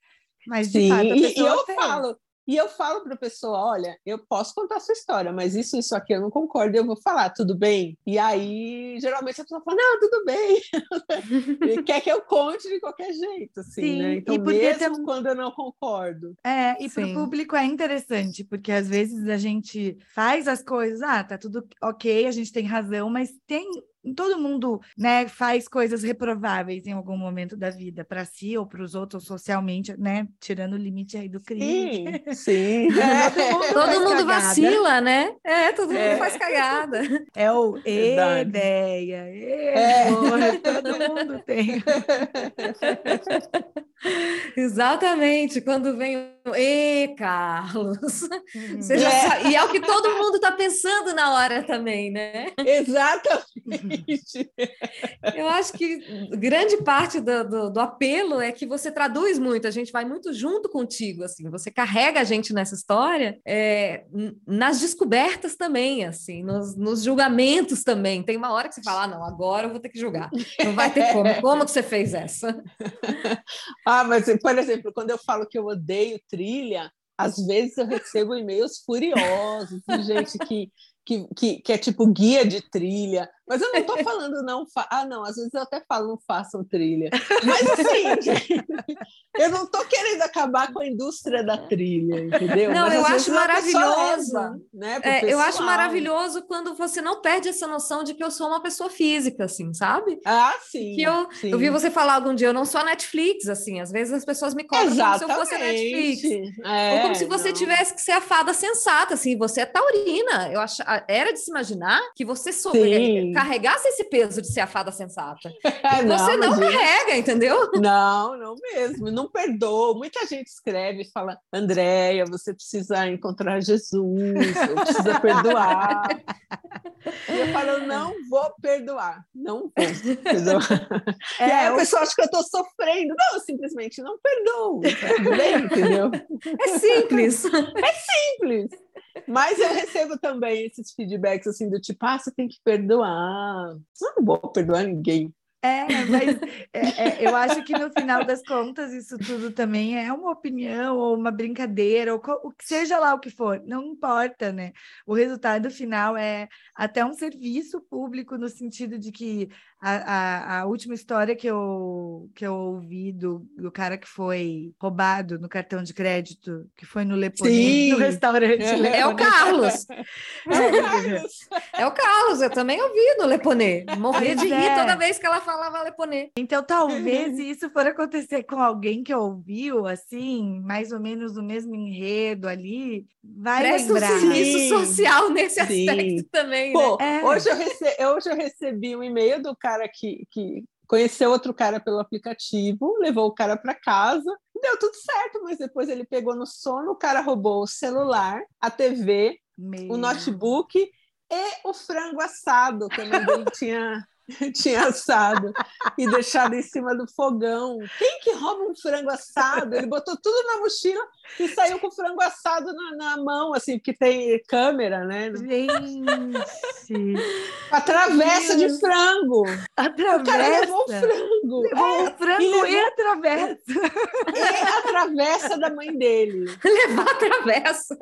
Mas de Sim, fato a pessoa e eu fez. falo, e eu falo para a pessoa: olha, eu posso contar a sua história, mas isso, isso aqui eu não concordo, eu vou falar, tudo bem? E aí, geralmente a pessoa fala: não, tudo bem. quer que eu conte de qualquer jeito, assim, Sim, né? Então, mesmo ter... quando eu não concordo. É, e para o público é interessante, porque às vezes a gente faz as coisas, ah, tá tudo ok, a gente tem razão, mas tem todo mundo né, faz coisas reprováveis em algum momento da vida, para si ou para os outros, socialmente, né? Tirando o limite aí do crime. Sim, sim. É, todo mundo, todo mundo vacila, né? É, todo mundo é. faz cagada. É o ideia, é. Porra, todo mundo tem. Exatamente, quando vem o E, Carlos. Uhum. É. E é o que todo mundo está pensando na hora também, né? Exatamente. Eu acho que grande parte do, do, do, apelo é que você traduz muito, a gente vai muito junto contigo, assim, você carrega a gente nessa história, é, nas descobertas também, assim, nos, nos, julgamentos também. Tem uma hora que você fala, ah, não, agora eu vou ter que julgar. Não vai ter como. Como que você fez essa? Ah, mas, por exemplo, quando eu falo que eu odeio trilha, às vezes eu recebo e-mails furiosos de gente que, que, que, que é tipo guia de trilha. Mas eu não estou falando não. Fa... Ah, não, às vezes eu até falo não façam trilha. Mas assim, eu não estou querendo acabar com a indústria da trilha, entendeu? Não, Mas, eu acho maravilhoso. leva, né, É, eu acho maravilhoso quando você não perde essa noção de que eu sou uma pessoa física, assim, sabe? Ah, sim. Que eu, sim. eu vi você falar algum dia, eu não sou a Netflix, assim, às vezes as pessoas me cobram como se eu Exatamente. fosse a Netflix. É, Ou como se você não. tivesse que ser a fada sensata, assim, você é taurina. Eu acho, era de se imaginar que você sou, Sim. Carregasse esse peso de ser a fada sensata. É, você não imagina. carrega, entendeu? Não, não mesmo, não perdoa. Muita gente escreve e fala: Andréia, você precisa encontrar Jesus, você precisa perdoar. E eu falo: não vou perdoar, não vou perdoar. e aí a o- pessoa acha que eu estou sofrendo. Não, eu simplesmente não perdoo. Tá bem, entendeu? É simples. Simples. Mas eu recebo também esses feedbacks assim do tipo, ah, você tem que perdoar. Eu não vou perdoar ninguém. É, mas é, é, eu acho que no final das contas isso tudo também é uma opinião ou uma brincadeira, ou o que seja lá o que for, não importa, né? O resultado final é até um serviço público no sentido de que a, a, a última história que eu, que eu ouvi do, do cara que foi roubado no cartão de crédito, que foi no Leponê, Sim. no restaurante É o Leponê. Carlos. É, É o Carlos, eu também ouvi no Leponê. Morria de rir é. toda vez que ela falava Leponê. Então, talvez se isso for acontecer com alguém que ouviu, assim, mais ou menos o mesmo enredo ali, vai Presta um lembrar. serviço Sim. social nesse Sim. aspecto também, né? Pô, É. hoje, eu rece- hoje eu recebi um e-mail do cara que, que conheceu outro cara pelo aplicativo, levou o cara para casa, deu tudo certo, mas depois ele pegou no sono, o cara roubou o celular, a TV, Meu. o notebook e o frango assado que a mãe dele tinha, tinha assado e deixado em cima do fogão. Quem que rouba um frango assado? Ele botou tudo na mochila e saiu com o frango assado na, na mão, assim, porque tem câmera, né? Gente, A travessa de frango. a O cara travessa. levou o frango. Levou É, o frango e e, a travessa. e a travessa da mãe dele. Levar a travessa.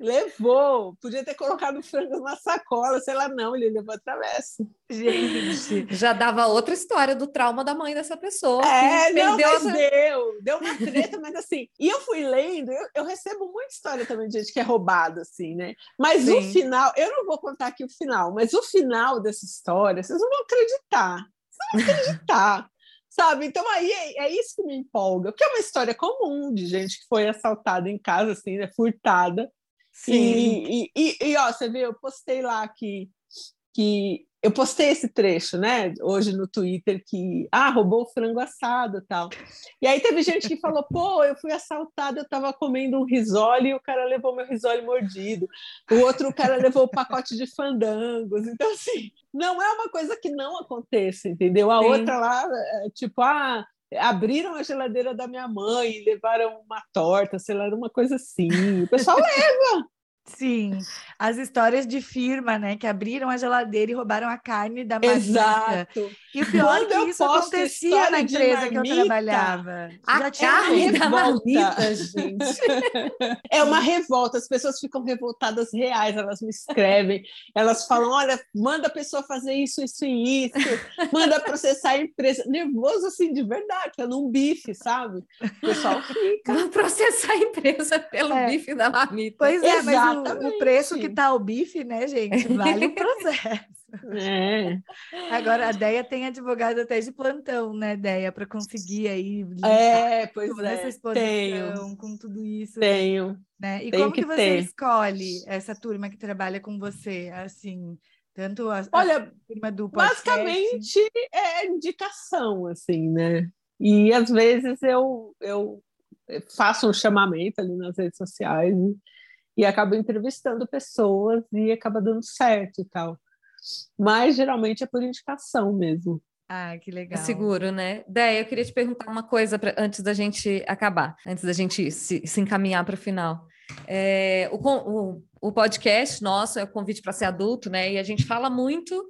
Levou. Podia ter colocado o frango na sacola, sei lá, não, ele levou a travessa. Gente, Já dava outra história do trauma da mãe dessa pessoa. É, não, perdeu mas essa- deu. Deu uma treta, mas assim. E eu fui lendo, eu, eu recebo muita história também de gente que é roubado, assim, né? Mas o Sim. final, eu não vou contar aqui o final, mas o final dessa história, vocês não vão acreditar. Vocês não vão acreditar. Sabe? Então aí é, é isso que me empolga, porque é uma história comum de gente que foi assaltada em casa, assim, né? Furtada. Sim. E, e, e, e, ó, você vê, eu postei lá que, que eu postei esse trecho, né, hoje no Twitter, que ah, roubou o frango assado e tal. E aí teve gente que falou, pô, eu fui assaltada, eu estava comendo um risole e o cara levou meu risole mordido. O outro, o cara levou o pacote de fandangos. Então, assim, não é uma coisa que não aconteça, entendeu? A Sim. outra lá, é, tipo, ah, abriram a geladeira da minha mãe levaram uma torta, sei lá, uma coisa assim. O pessoal Sim, as histórias de firma, né, que abriram a geladeira e roubaram a carne da marmita. Exato. E o pior é que isso acontecia na empresa que eu trabalhava. A Já carne da marmita, gente. É uma revolta, as pessoas ficam revoltadas reais, elas me escrevem, elas falam: olha, manda a pessoa fazer isso, isso e isso, manda processar a empresa. Nervoso assim, de verdade, tá num bife, sabe? O pessoal fica. Vão processar a empresa pelo É. bife da marmita. Pois é, mas o- o, preço que tá o bife, né, gente, vale o processo. É, Agora, a Deia tem advogado até de plantão, né, Deia, para conseguir aí é pois toda essa é, exposição tenho, com tudo isso, tenho. né? E tenho como que, que você ter. escolhe essa turma que trabalha com você, assim, tanto a, a Olha, turma do podcast... basicamente é indicação, assim, né? E às vezes eu, eu faço um chamamento ali nas redes sociais e, acabo entrevistando pessoas e acaba dando certo e tal. Mas geralmente é por indicação mesmo. Ah, que É legal. seguro, né? Déia, eu queria te perguntar uma coisa pra- antes da gente acabar, antes da gente se, se encaminhar para o final. É, o, o, o podcast nosso é o convite para ser adulto, né? E a gente fala muito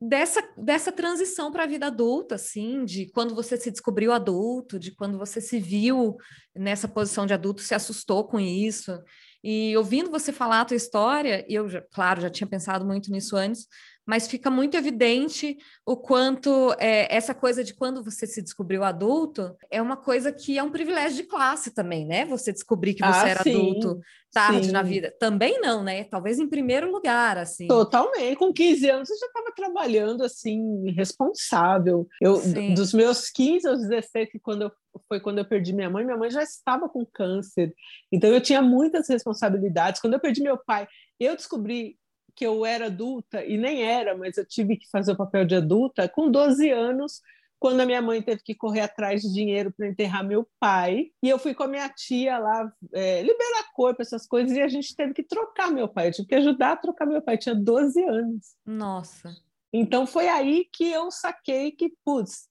dessa, dessa transição para a vida adulta, assim, de quando você se descobriu adulto, de quando você se viu nessa posição de adulto, se assustou com isso. E ouvindo você falar a tua história, eu, claro, já tinha pensado muito nisso antes, mas fica muito evidente o quanto é, essa coisa de quando você se descobriu adulto é uma coisa que é um privilégio de classe também, né? Você descobrir que você ah, era sim, adulto tarde sim. na vida. Também não, né? Talvez em primeiro lugar, assim. Totalmente. Com 15 anos eu já estava trabalhando assim, responsável. Eu, dos meus 15 aos 16, que quando eu, foi quando eu perdi minha mãe, minha mãe já estava com câncer. Então eu tinha muitas responsabilidades. Quando eu perdi meu pai, eu descobri que eu era adulta, e nem era, mas eu tive que fazer o papel de adulta com 12 anos, quando a minha mãe teve que correr atrás de dinheiro para enterrar meu pai. E eu fui com a minha tia lá é, liberar corpo, essas coisas, e a gente teve que trocar meu pai. Eu tive que ajudar a trocar meu pai. Eu tinha 12 anos. Nossa. Então foi aí que eu saquei que, putz,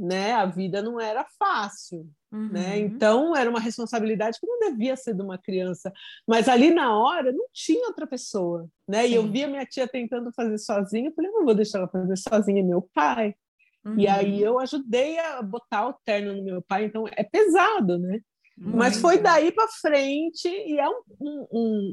né, a vida não era fácil. Né? Uhum. Né? Então, era uma responsabilidade que não devia ser de uma criança. Mas ali na hora, não tinha outra pessoa. Né? E eu via minha tia tentando fazer sozinha, eu falei, não vou deixar ela fazer sozinha, é meu pai. Uhum. E aí eu ajudei a botar o terno no meu pai, então é pesado, né? Muito. Mas foi daí para frente, e é um, um,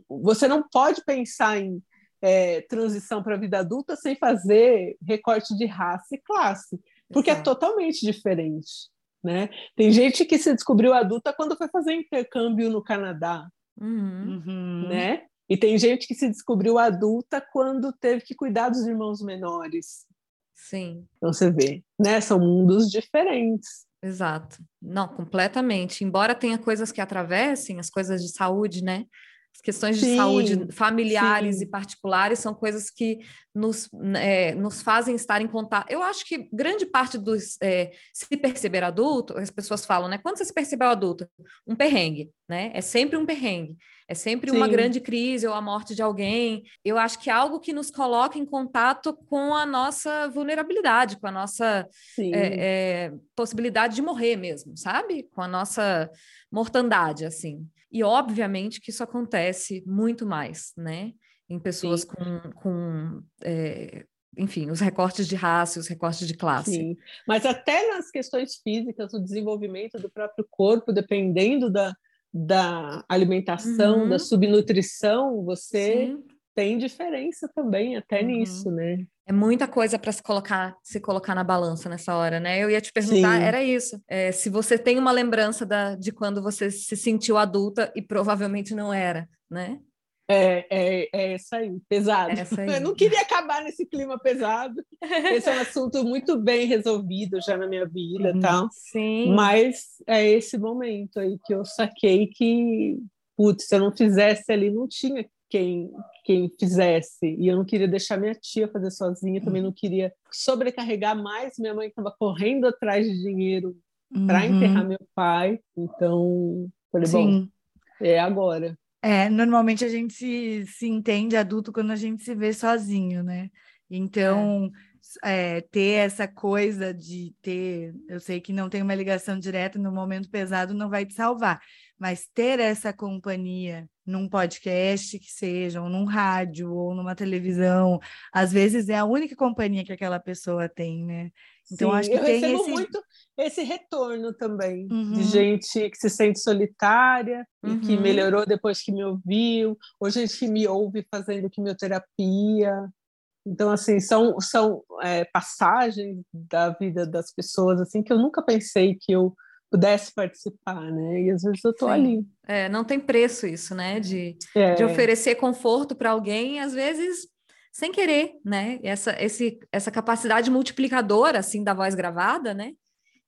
um, Você não pode pensar em é, transição para a vida adulta sem fazer recorte de raça e classe, porque é Exato. é totalmente diferente. Né? Tem gente que se descobriu adulta quando foi fazer intercâmbio no Canadá, uhum. uhum. né? E tem gente que se descobriu adulta quando teve que cuidar dos irmãos menores. Sim. Então você vê, né? São mundos diferentes. Exato. Não, completamente. Embora tenha coisas que atravessem, as coisas de saúde, né? As questões de sim, saúde familiares sim. e particulares são coisas que nos, é, nos fazem estar em contato. Eu acho que grande parte dos é, se perceber adulto, as pessoas falam, né? Quando você se percebeu adulto? Um perrengue, né? É sempre um perrengue. É sempre Sim. uma grande crise ou a morte de alguém. Eu acho que é algo que nos coloca em contato com a nossa vulnerabilidade, com a nossa é, é, possibilidade de morrer mesmo, sabe? Com a nossa mortandade, assim. E obviamente que isso acontece muito mais, né? Em pessoas Sim. com, com é, enfim, os recortes de raça, os recortes de classe. Sim, mas até nas questões físicas, o desenvolvimento do próprio corpo, dependendo da, da alimentação, uhum. da subnutrição, você Sim. Tem diferença também até uhum. nisso, né? É muita coisa para se colocar, se colocar na balança nessa hora, né? Eu ia te perguntar, Sim. era isso. É, se você tem uma lembrança da, de quando você se sentiu adulta e provavelmente não era, né? É, é, é essa aí, pesado. Essa aí. Eu não queria acabar nesse clima pesado. Esse é um assunto muito bem resolvido já na minha vida, uhum, tal. Sim. Mas é esse momento aí que eu saquei que, putz, se eu não fizesse ali, não tinha quem quem fizesse. E eu não queria deixar minha tia fazer sozinha, também não queria sobrecarregar mais minha mãe, estava correndo atrás de dinheiro para uhum. enterrar meu pai. Então, falei, Sim. bom, é agora. É, normalmente a gente se, se entende adulto quando a gente se vê sozinho, né? Então, é. É, ter essa coisa de ter, eu sei que não tem uma ligação direta no momento pesado não vai te salvar, mas ter essa companhia num podcast que seja, ou num rádio, ou numa televisão, às vezes é a única companhia que aquela pessoa tem, né? Então, Sim, acho que eu tem recebo esse... muito esse retorno também uhum. de gente que se sente solitária uhum. e que uhum. melhorou depois que me ouviu, ou gente que me ouve fazendo quimioterapia. Então, assim, são, são é, passagens da vida das pessoas assim que eu nunca pensei que eu pudesse participar, né? E às vezes eu estou ali. É, não tem preço isso, né? De, é. de oferecer conforto para alguém, às vezes sem querer, né? Essa, esse, essa capacidade multiplicadora, assim, da voz gravada, né?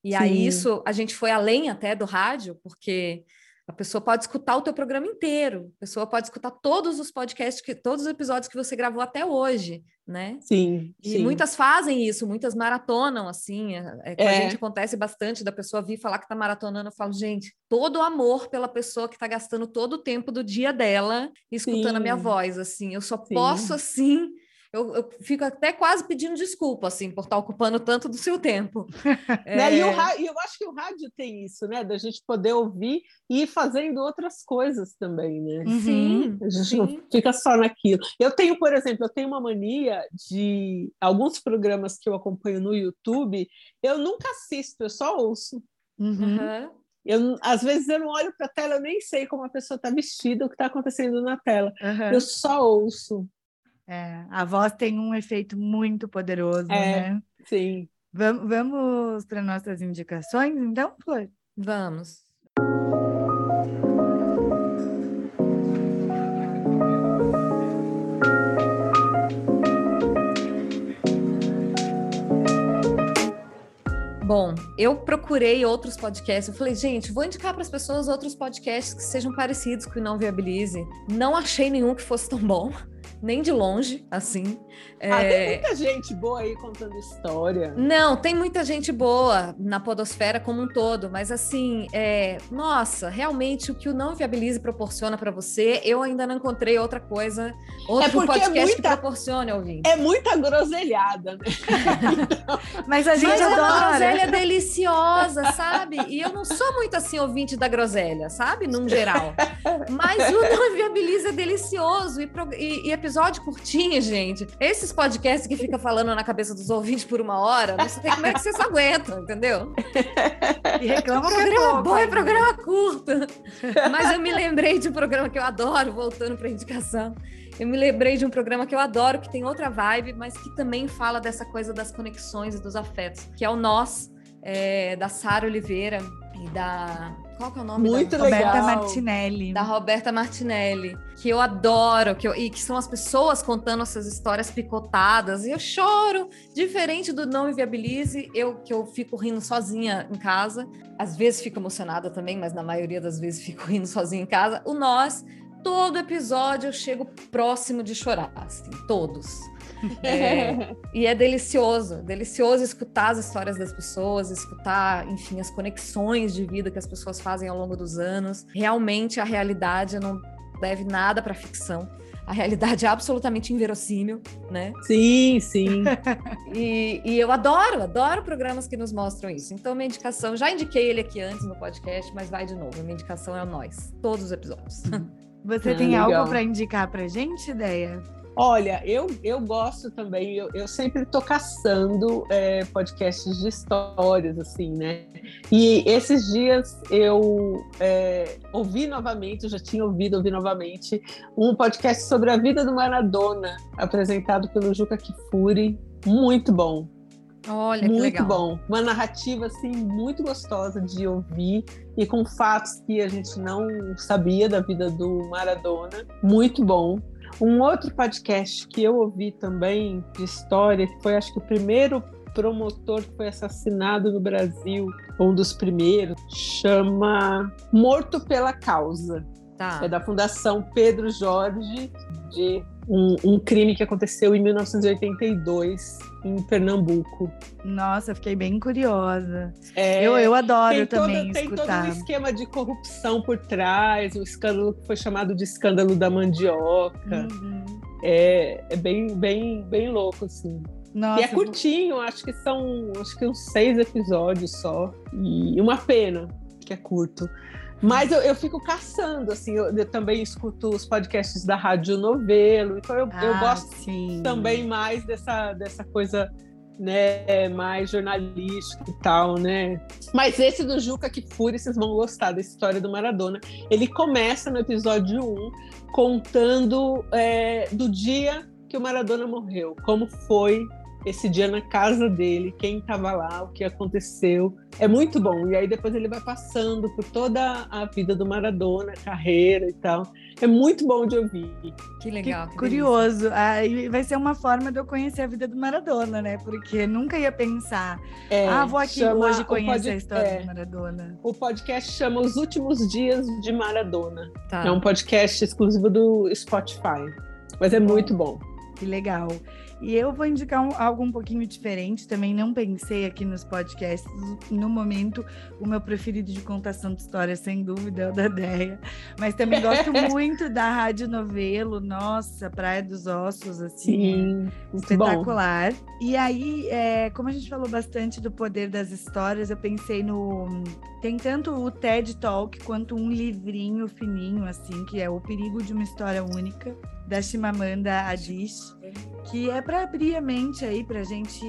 E Sim. aí isso, a gente foi além até do rádio, porque a pessoa pode escutar o teu programa inteiro, a pessoa pode escutar todos os podcasts, que, todos os episódios que você gravou até hoje, né? Sim. E sim. muitas fazem isso, muitas maratonam, assim. É, é, com é. a gente acontece bastante da pessoa vir falar que está maratonando. Eu falo, gente, todo o amor pela pessoa que está gastando todo o tempo do dia dela escutando sim. a minha voz, assim. Eu só sim. posso, assim eu, eu, fico até quase pedindo desculpa, assim, por estar ocupando tanto do seu tempo. é... né? E, eu acho que o rádio tem isso, né? Da gente poder ouvir e ir fazendo outras coisas também, né? Uhum. Sim. A gente sim. não fica só naquilo. Eu tenho, por exemplo, eu tenho uma mania de alguns programas que eu acompanho no YouTube, eu nunca assisto, eu só ouço. Uhum. Eu, às vezes eu não olho para a tela, eu nem sei como a pessoa está vestida, o que está acontecendo na tela. Uhum. Eu só ouço. É, a voz tem um efeito muito poderoso, é, né? Sim. Vamos, vamos para nossas indicações, então, Flor? Vamos. Bom, eu procurei outros podcasts. Eu falei, gente, vou indicar para as pessoas outros podcasts que sejam parecidos com o Não Viabilize. Não achei nenhum que fosse tão bom nem de longe, assim. Ah, é... tem muita gente boa aí contando história. Não, tem muita gente boa na podosfera como um todo, mas assim, é... nossa, realmente o que o Não Viabilize proporciona para você, eu ainda não encontrei outra coisa, outro é podcast é muita... que proporcione, ouvinte. É muita groselhada, né? mas a gente mas adora. é uma groselha deliciosa, sabe? E eu não sou muito assim ouvinte da groselha, sabe? Num geral. Mas o Não Viabilize é delicioso e, pro... e, e episódio curtinho, gente. Esses podcasts que fica falando na cabeça dos ouvintes por uma hora, você tem como é que vocês aguentam, entendeu? E reclama que programa é bom e programa curto. Mas eu me lembrei de um programa que eu adoro, voltando para indicação. Eu me lembrei de um programa que eu adoro, que tem outra vibe, mas que também fala dessa coisa das conexões e dos afetos, que é o Nós, é, da Sara Oliveira e da qual que é o nome Muito da legal. Roberta Martinelli. Da Roberta Martinelli, que eu adoro, que eu, e que são as pessoas contando essas histórias picotadas, e eu choro, diferente do Não Inviabilize, eu que eu fico rindo sozinha em casa, às vezes fico emocionada também, mas na maioria das vezes fico rindo sozinha em casa. O Nós, todo episódio eu chego próximo de chorar, assim, todos. É, e é delicioso, delicioso escutar as histórias das pessoas, escutar, enfim, as conexões de vida que as pessoas fazem ao longo dos anos. Realmente a realidade não deve nada para ficção. A realidade é absolutamente inverossímil, né? Sim, sim. e, e, eu adoro, adoro programas que nos mostram isso. Então, minha indicação, já indiquei ele aqui antes no podcast, mas vai de novo. Minha indicação é o Nós, todos os episódios. Você ah, tem legal. algo para indicar para gente, ideia? Olha, eu, eu gosto também, eu, eu sempre estou caçando é, podcasts de histórias, assim, né? E esses dias eu é, ouvi novamente, já tinha ouvido, ouvi novamente, um podcast sobre a vida do Maradona, apresentado pelo Juca Kifuri, muito bom. Olha, muito legal. bom. Uma narrativa assim muito gostosa de ouvir e com fatos que a gente não sabia da vida do Maradona. Muito bom. Um outro podcast que eu ouvi também de história, que foi acho que o primeiro promotor que foi assassinado no Brasil, um dos primeiros, chama Morto pela Causa. Tá. É da Fundação Pedro Jorge, de um, um, crime que aconteceu em 1982 em Pernambuco. Nossa, fiquei bem curiosa. É, eu, eu adoro também tem escutar. Tem todo um esquema de corrupção por trás, o um escândalo que foi chamado de escândalo da mandioca. Uhum. É, é bem, bem, bem louco, assim. Nossa, e é curtinho, acho que são acho que uns seis episódios só. E uma pena que é curto. Mas eu, eu fico caçando, assim, eu, eu, também escuto os podcasts da Rádio Novelo, então eu, ah, eu gosto sim. também mais dessa, dessa coisa né, mais jornalística e tal, né? Mas esse do Juca Kifuri, vocês vão gostar da história do Maradona. Ele começa no episódio 1 contando é, do dia que o Maradona morreu, como foi esse dia na casa dele, quem estava lá, o que aconteceu. É muito bom. E aí depois ele vai passando por toda a vida do Maradona, carreira e tal. É muito bom de ouvir. Que legal. Que, que curioso. Aí vai ser uma forma de eu conhecer a vida do Maradona, né? Porque nunca ia pensar. É, ah, vou aqui hoje conhecer pod... a história é, do Maradona. O podcast chama Os Últimos Dias de Maradona. Tá. É um podcast exclusivo do Spotify. Mas é muito bom. Que legal. E eu vou indicar um, algo um pouquinho diferente, também não pensei aqui nos podcasts. No momento, o meu preferido de contação de histórias, sem dúvida, é o da Deia. Mas também gosto muito da Rádio Novelo, nossa, Praia dos Ossos, assim, Sim, espetacular. Bom. E aí, é, como a gente falou bastante do poder das histórias, eu pensei no. Tem tanto o TED Talk quanto um livrinho fininho, assim, que é O Perigo de uma História Única da Chimamanda Adichie, que é para abrir a mente aí para a gente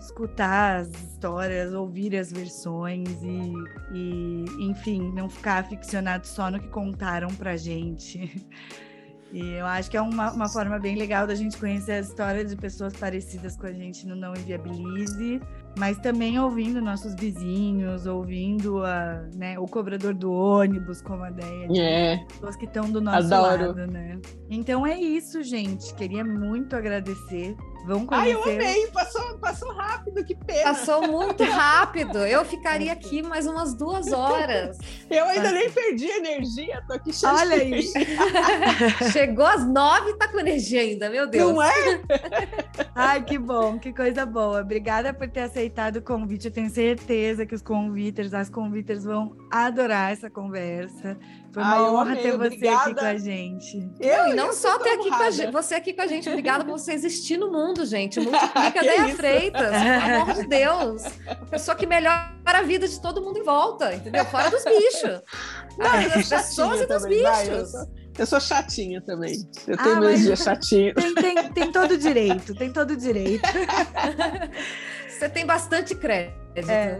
escutar as histórias, ouvir as versões e, e, enfim, não ficar aficionado só no que contaram pra gente. E eu acho que é uma, uma forma bem legal da gente conhecer as histórias de pessoas parecidas com a gente no Não Inviabilize, mas também ouvindo nossos vizinhos, ouvindo a, né, o cobrador do ônibus, como a ideia, é. pessoas que estão do nosso Adoro. lado, né? Então é isso, gente. Queria muito agradecer Vão conhecer. Ai, eu amei, passou, passou rápido, que pena. Passou muito rápido. Eu ficaria aqui mais umas duas horas. Eu ainda nem perdi energia, tô aqui cheia Olha aí. Chegou às nove e tá com energia ainda, meu Deus. Não é? Ai, que bom, que coisa boa. Obrigada por ter aceitado o convite. Eu tenho certeza que os conviters, as conviters vão adorar essa conversa. Foi uma Ai, honra amei, ter você obrigada. aqui com a gente. Eu, e não só ter aqui com a gente, você aqui com a gente. Obrigada por você existir no mundo, gente. Multiplica Deia Freitas, pelo amor de Deus. Uma pessoa que melhora a vida de todo mundo em volta, entendeu? Fora dos bichos. Não, das pessoas e dos bichos. Eu, eu, sou, chatinha também. Eu tenho ah, meus dias chatinhos. Tem, tem, tem todo direito, tem todo direito. Você tem bastante crédito. É.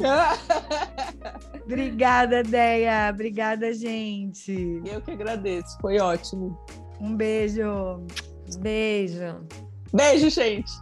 Obrigada, Deia. Obrigada, gente. Eu que agradeço. Foi ótimo. Um beijo. Beijo. Beijo, gente.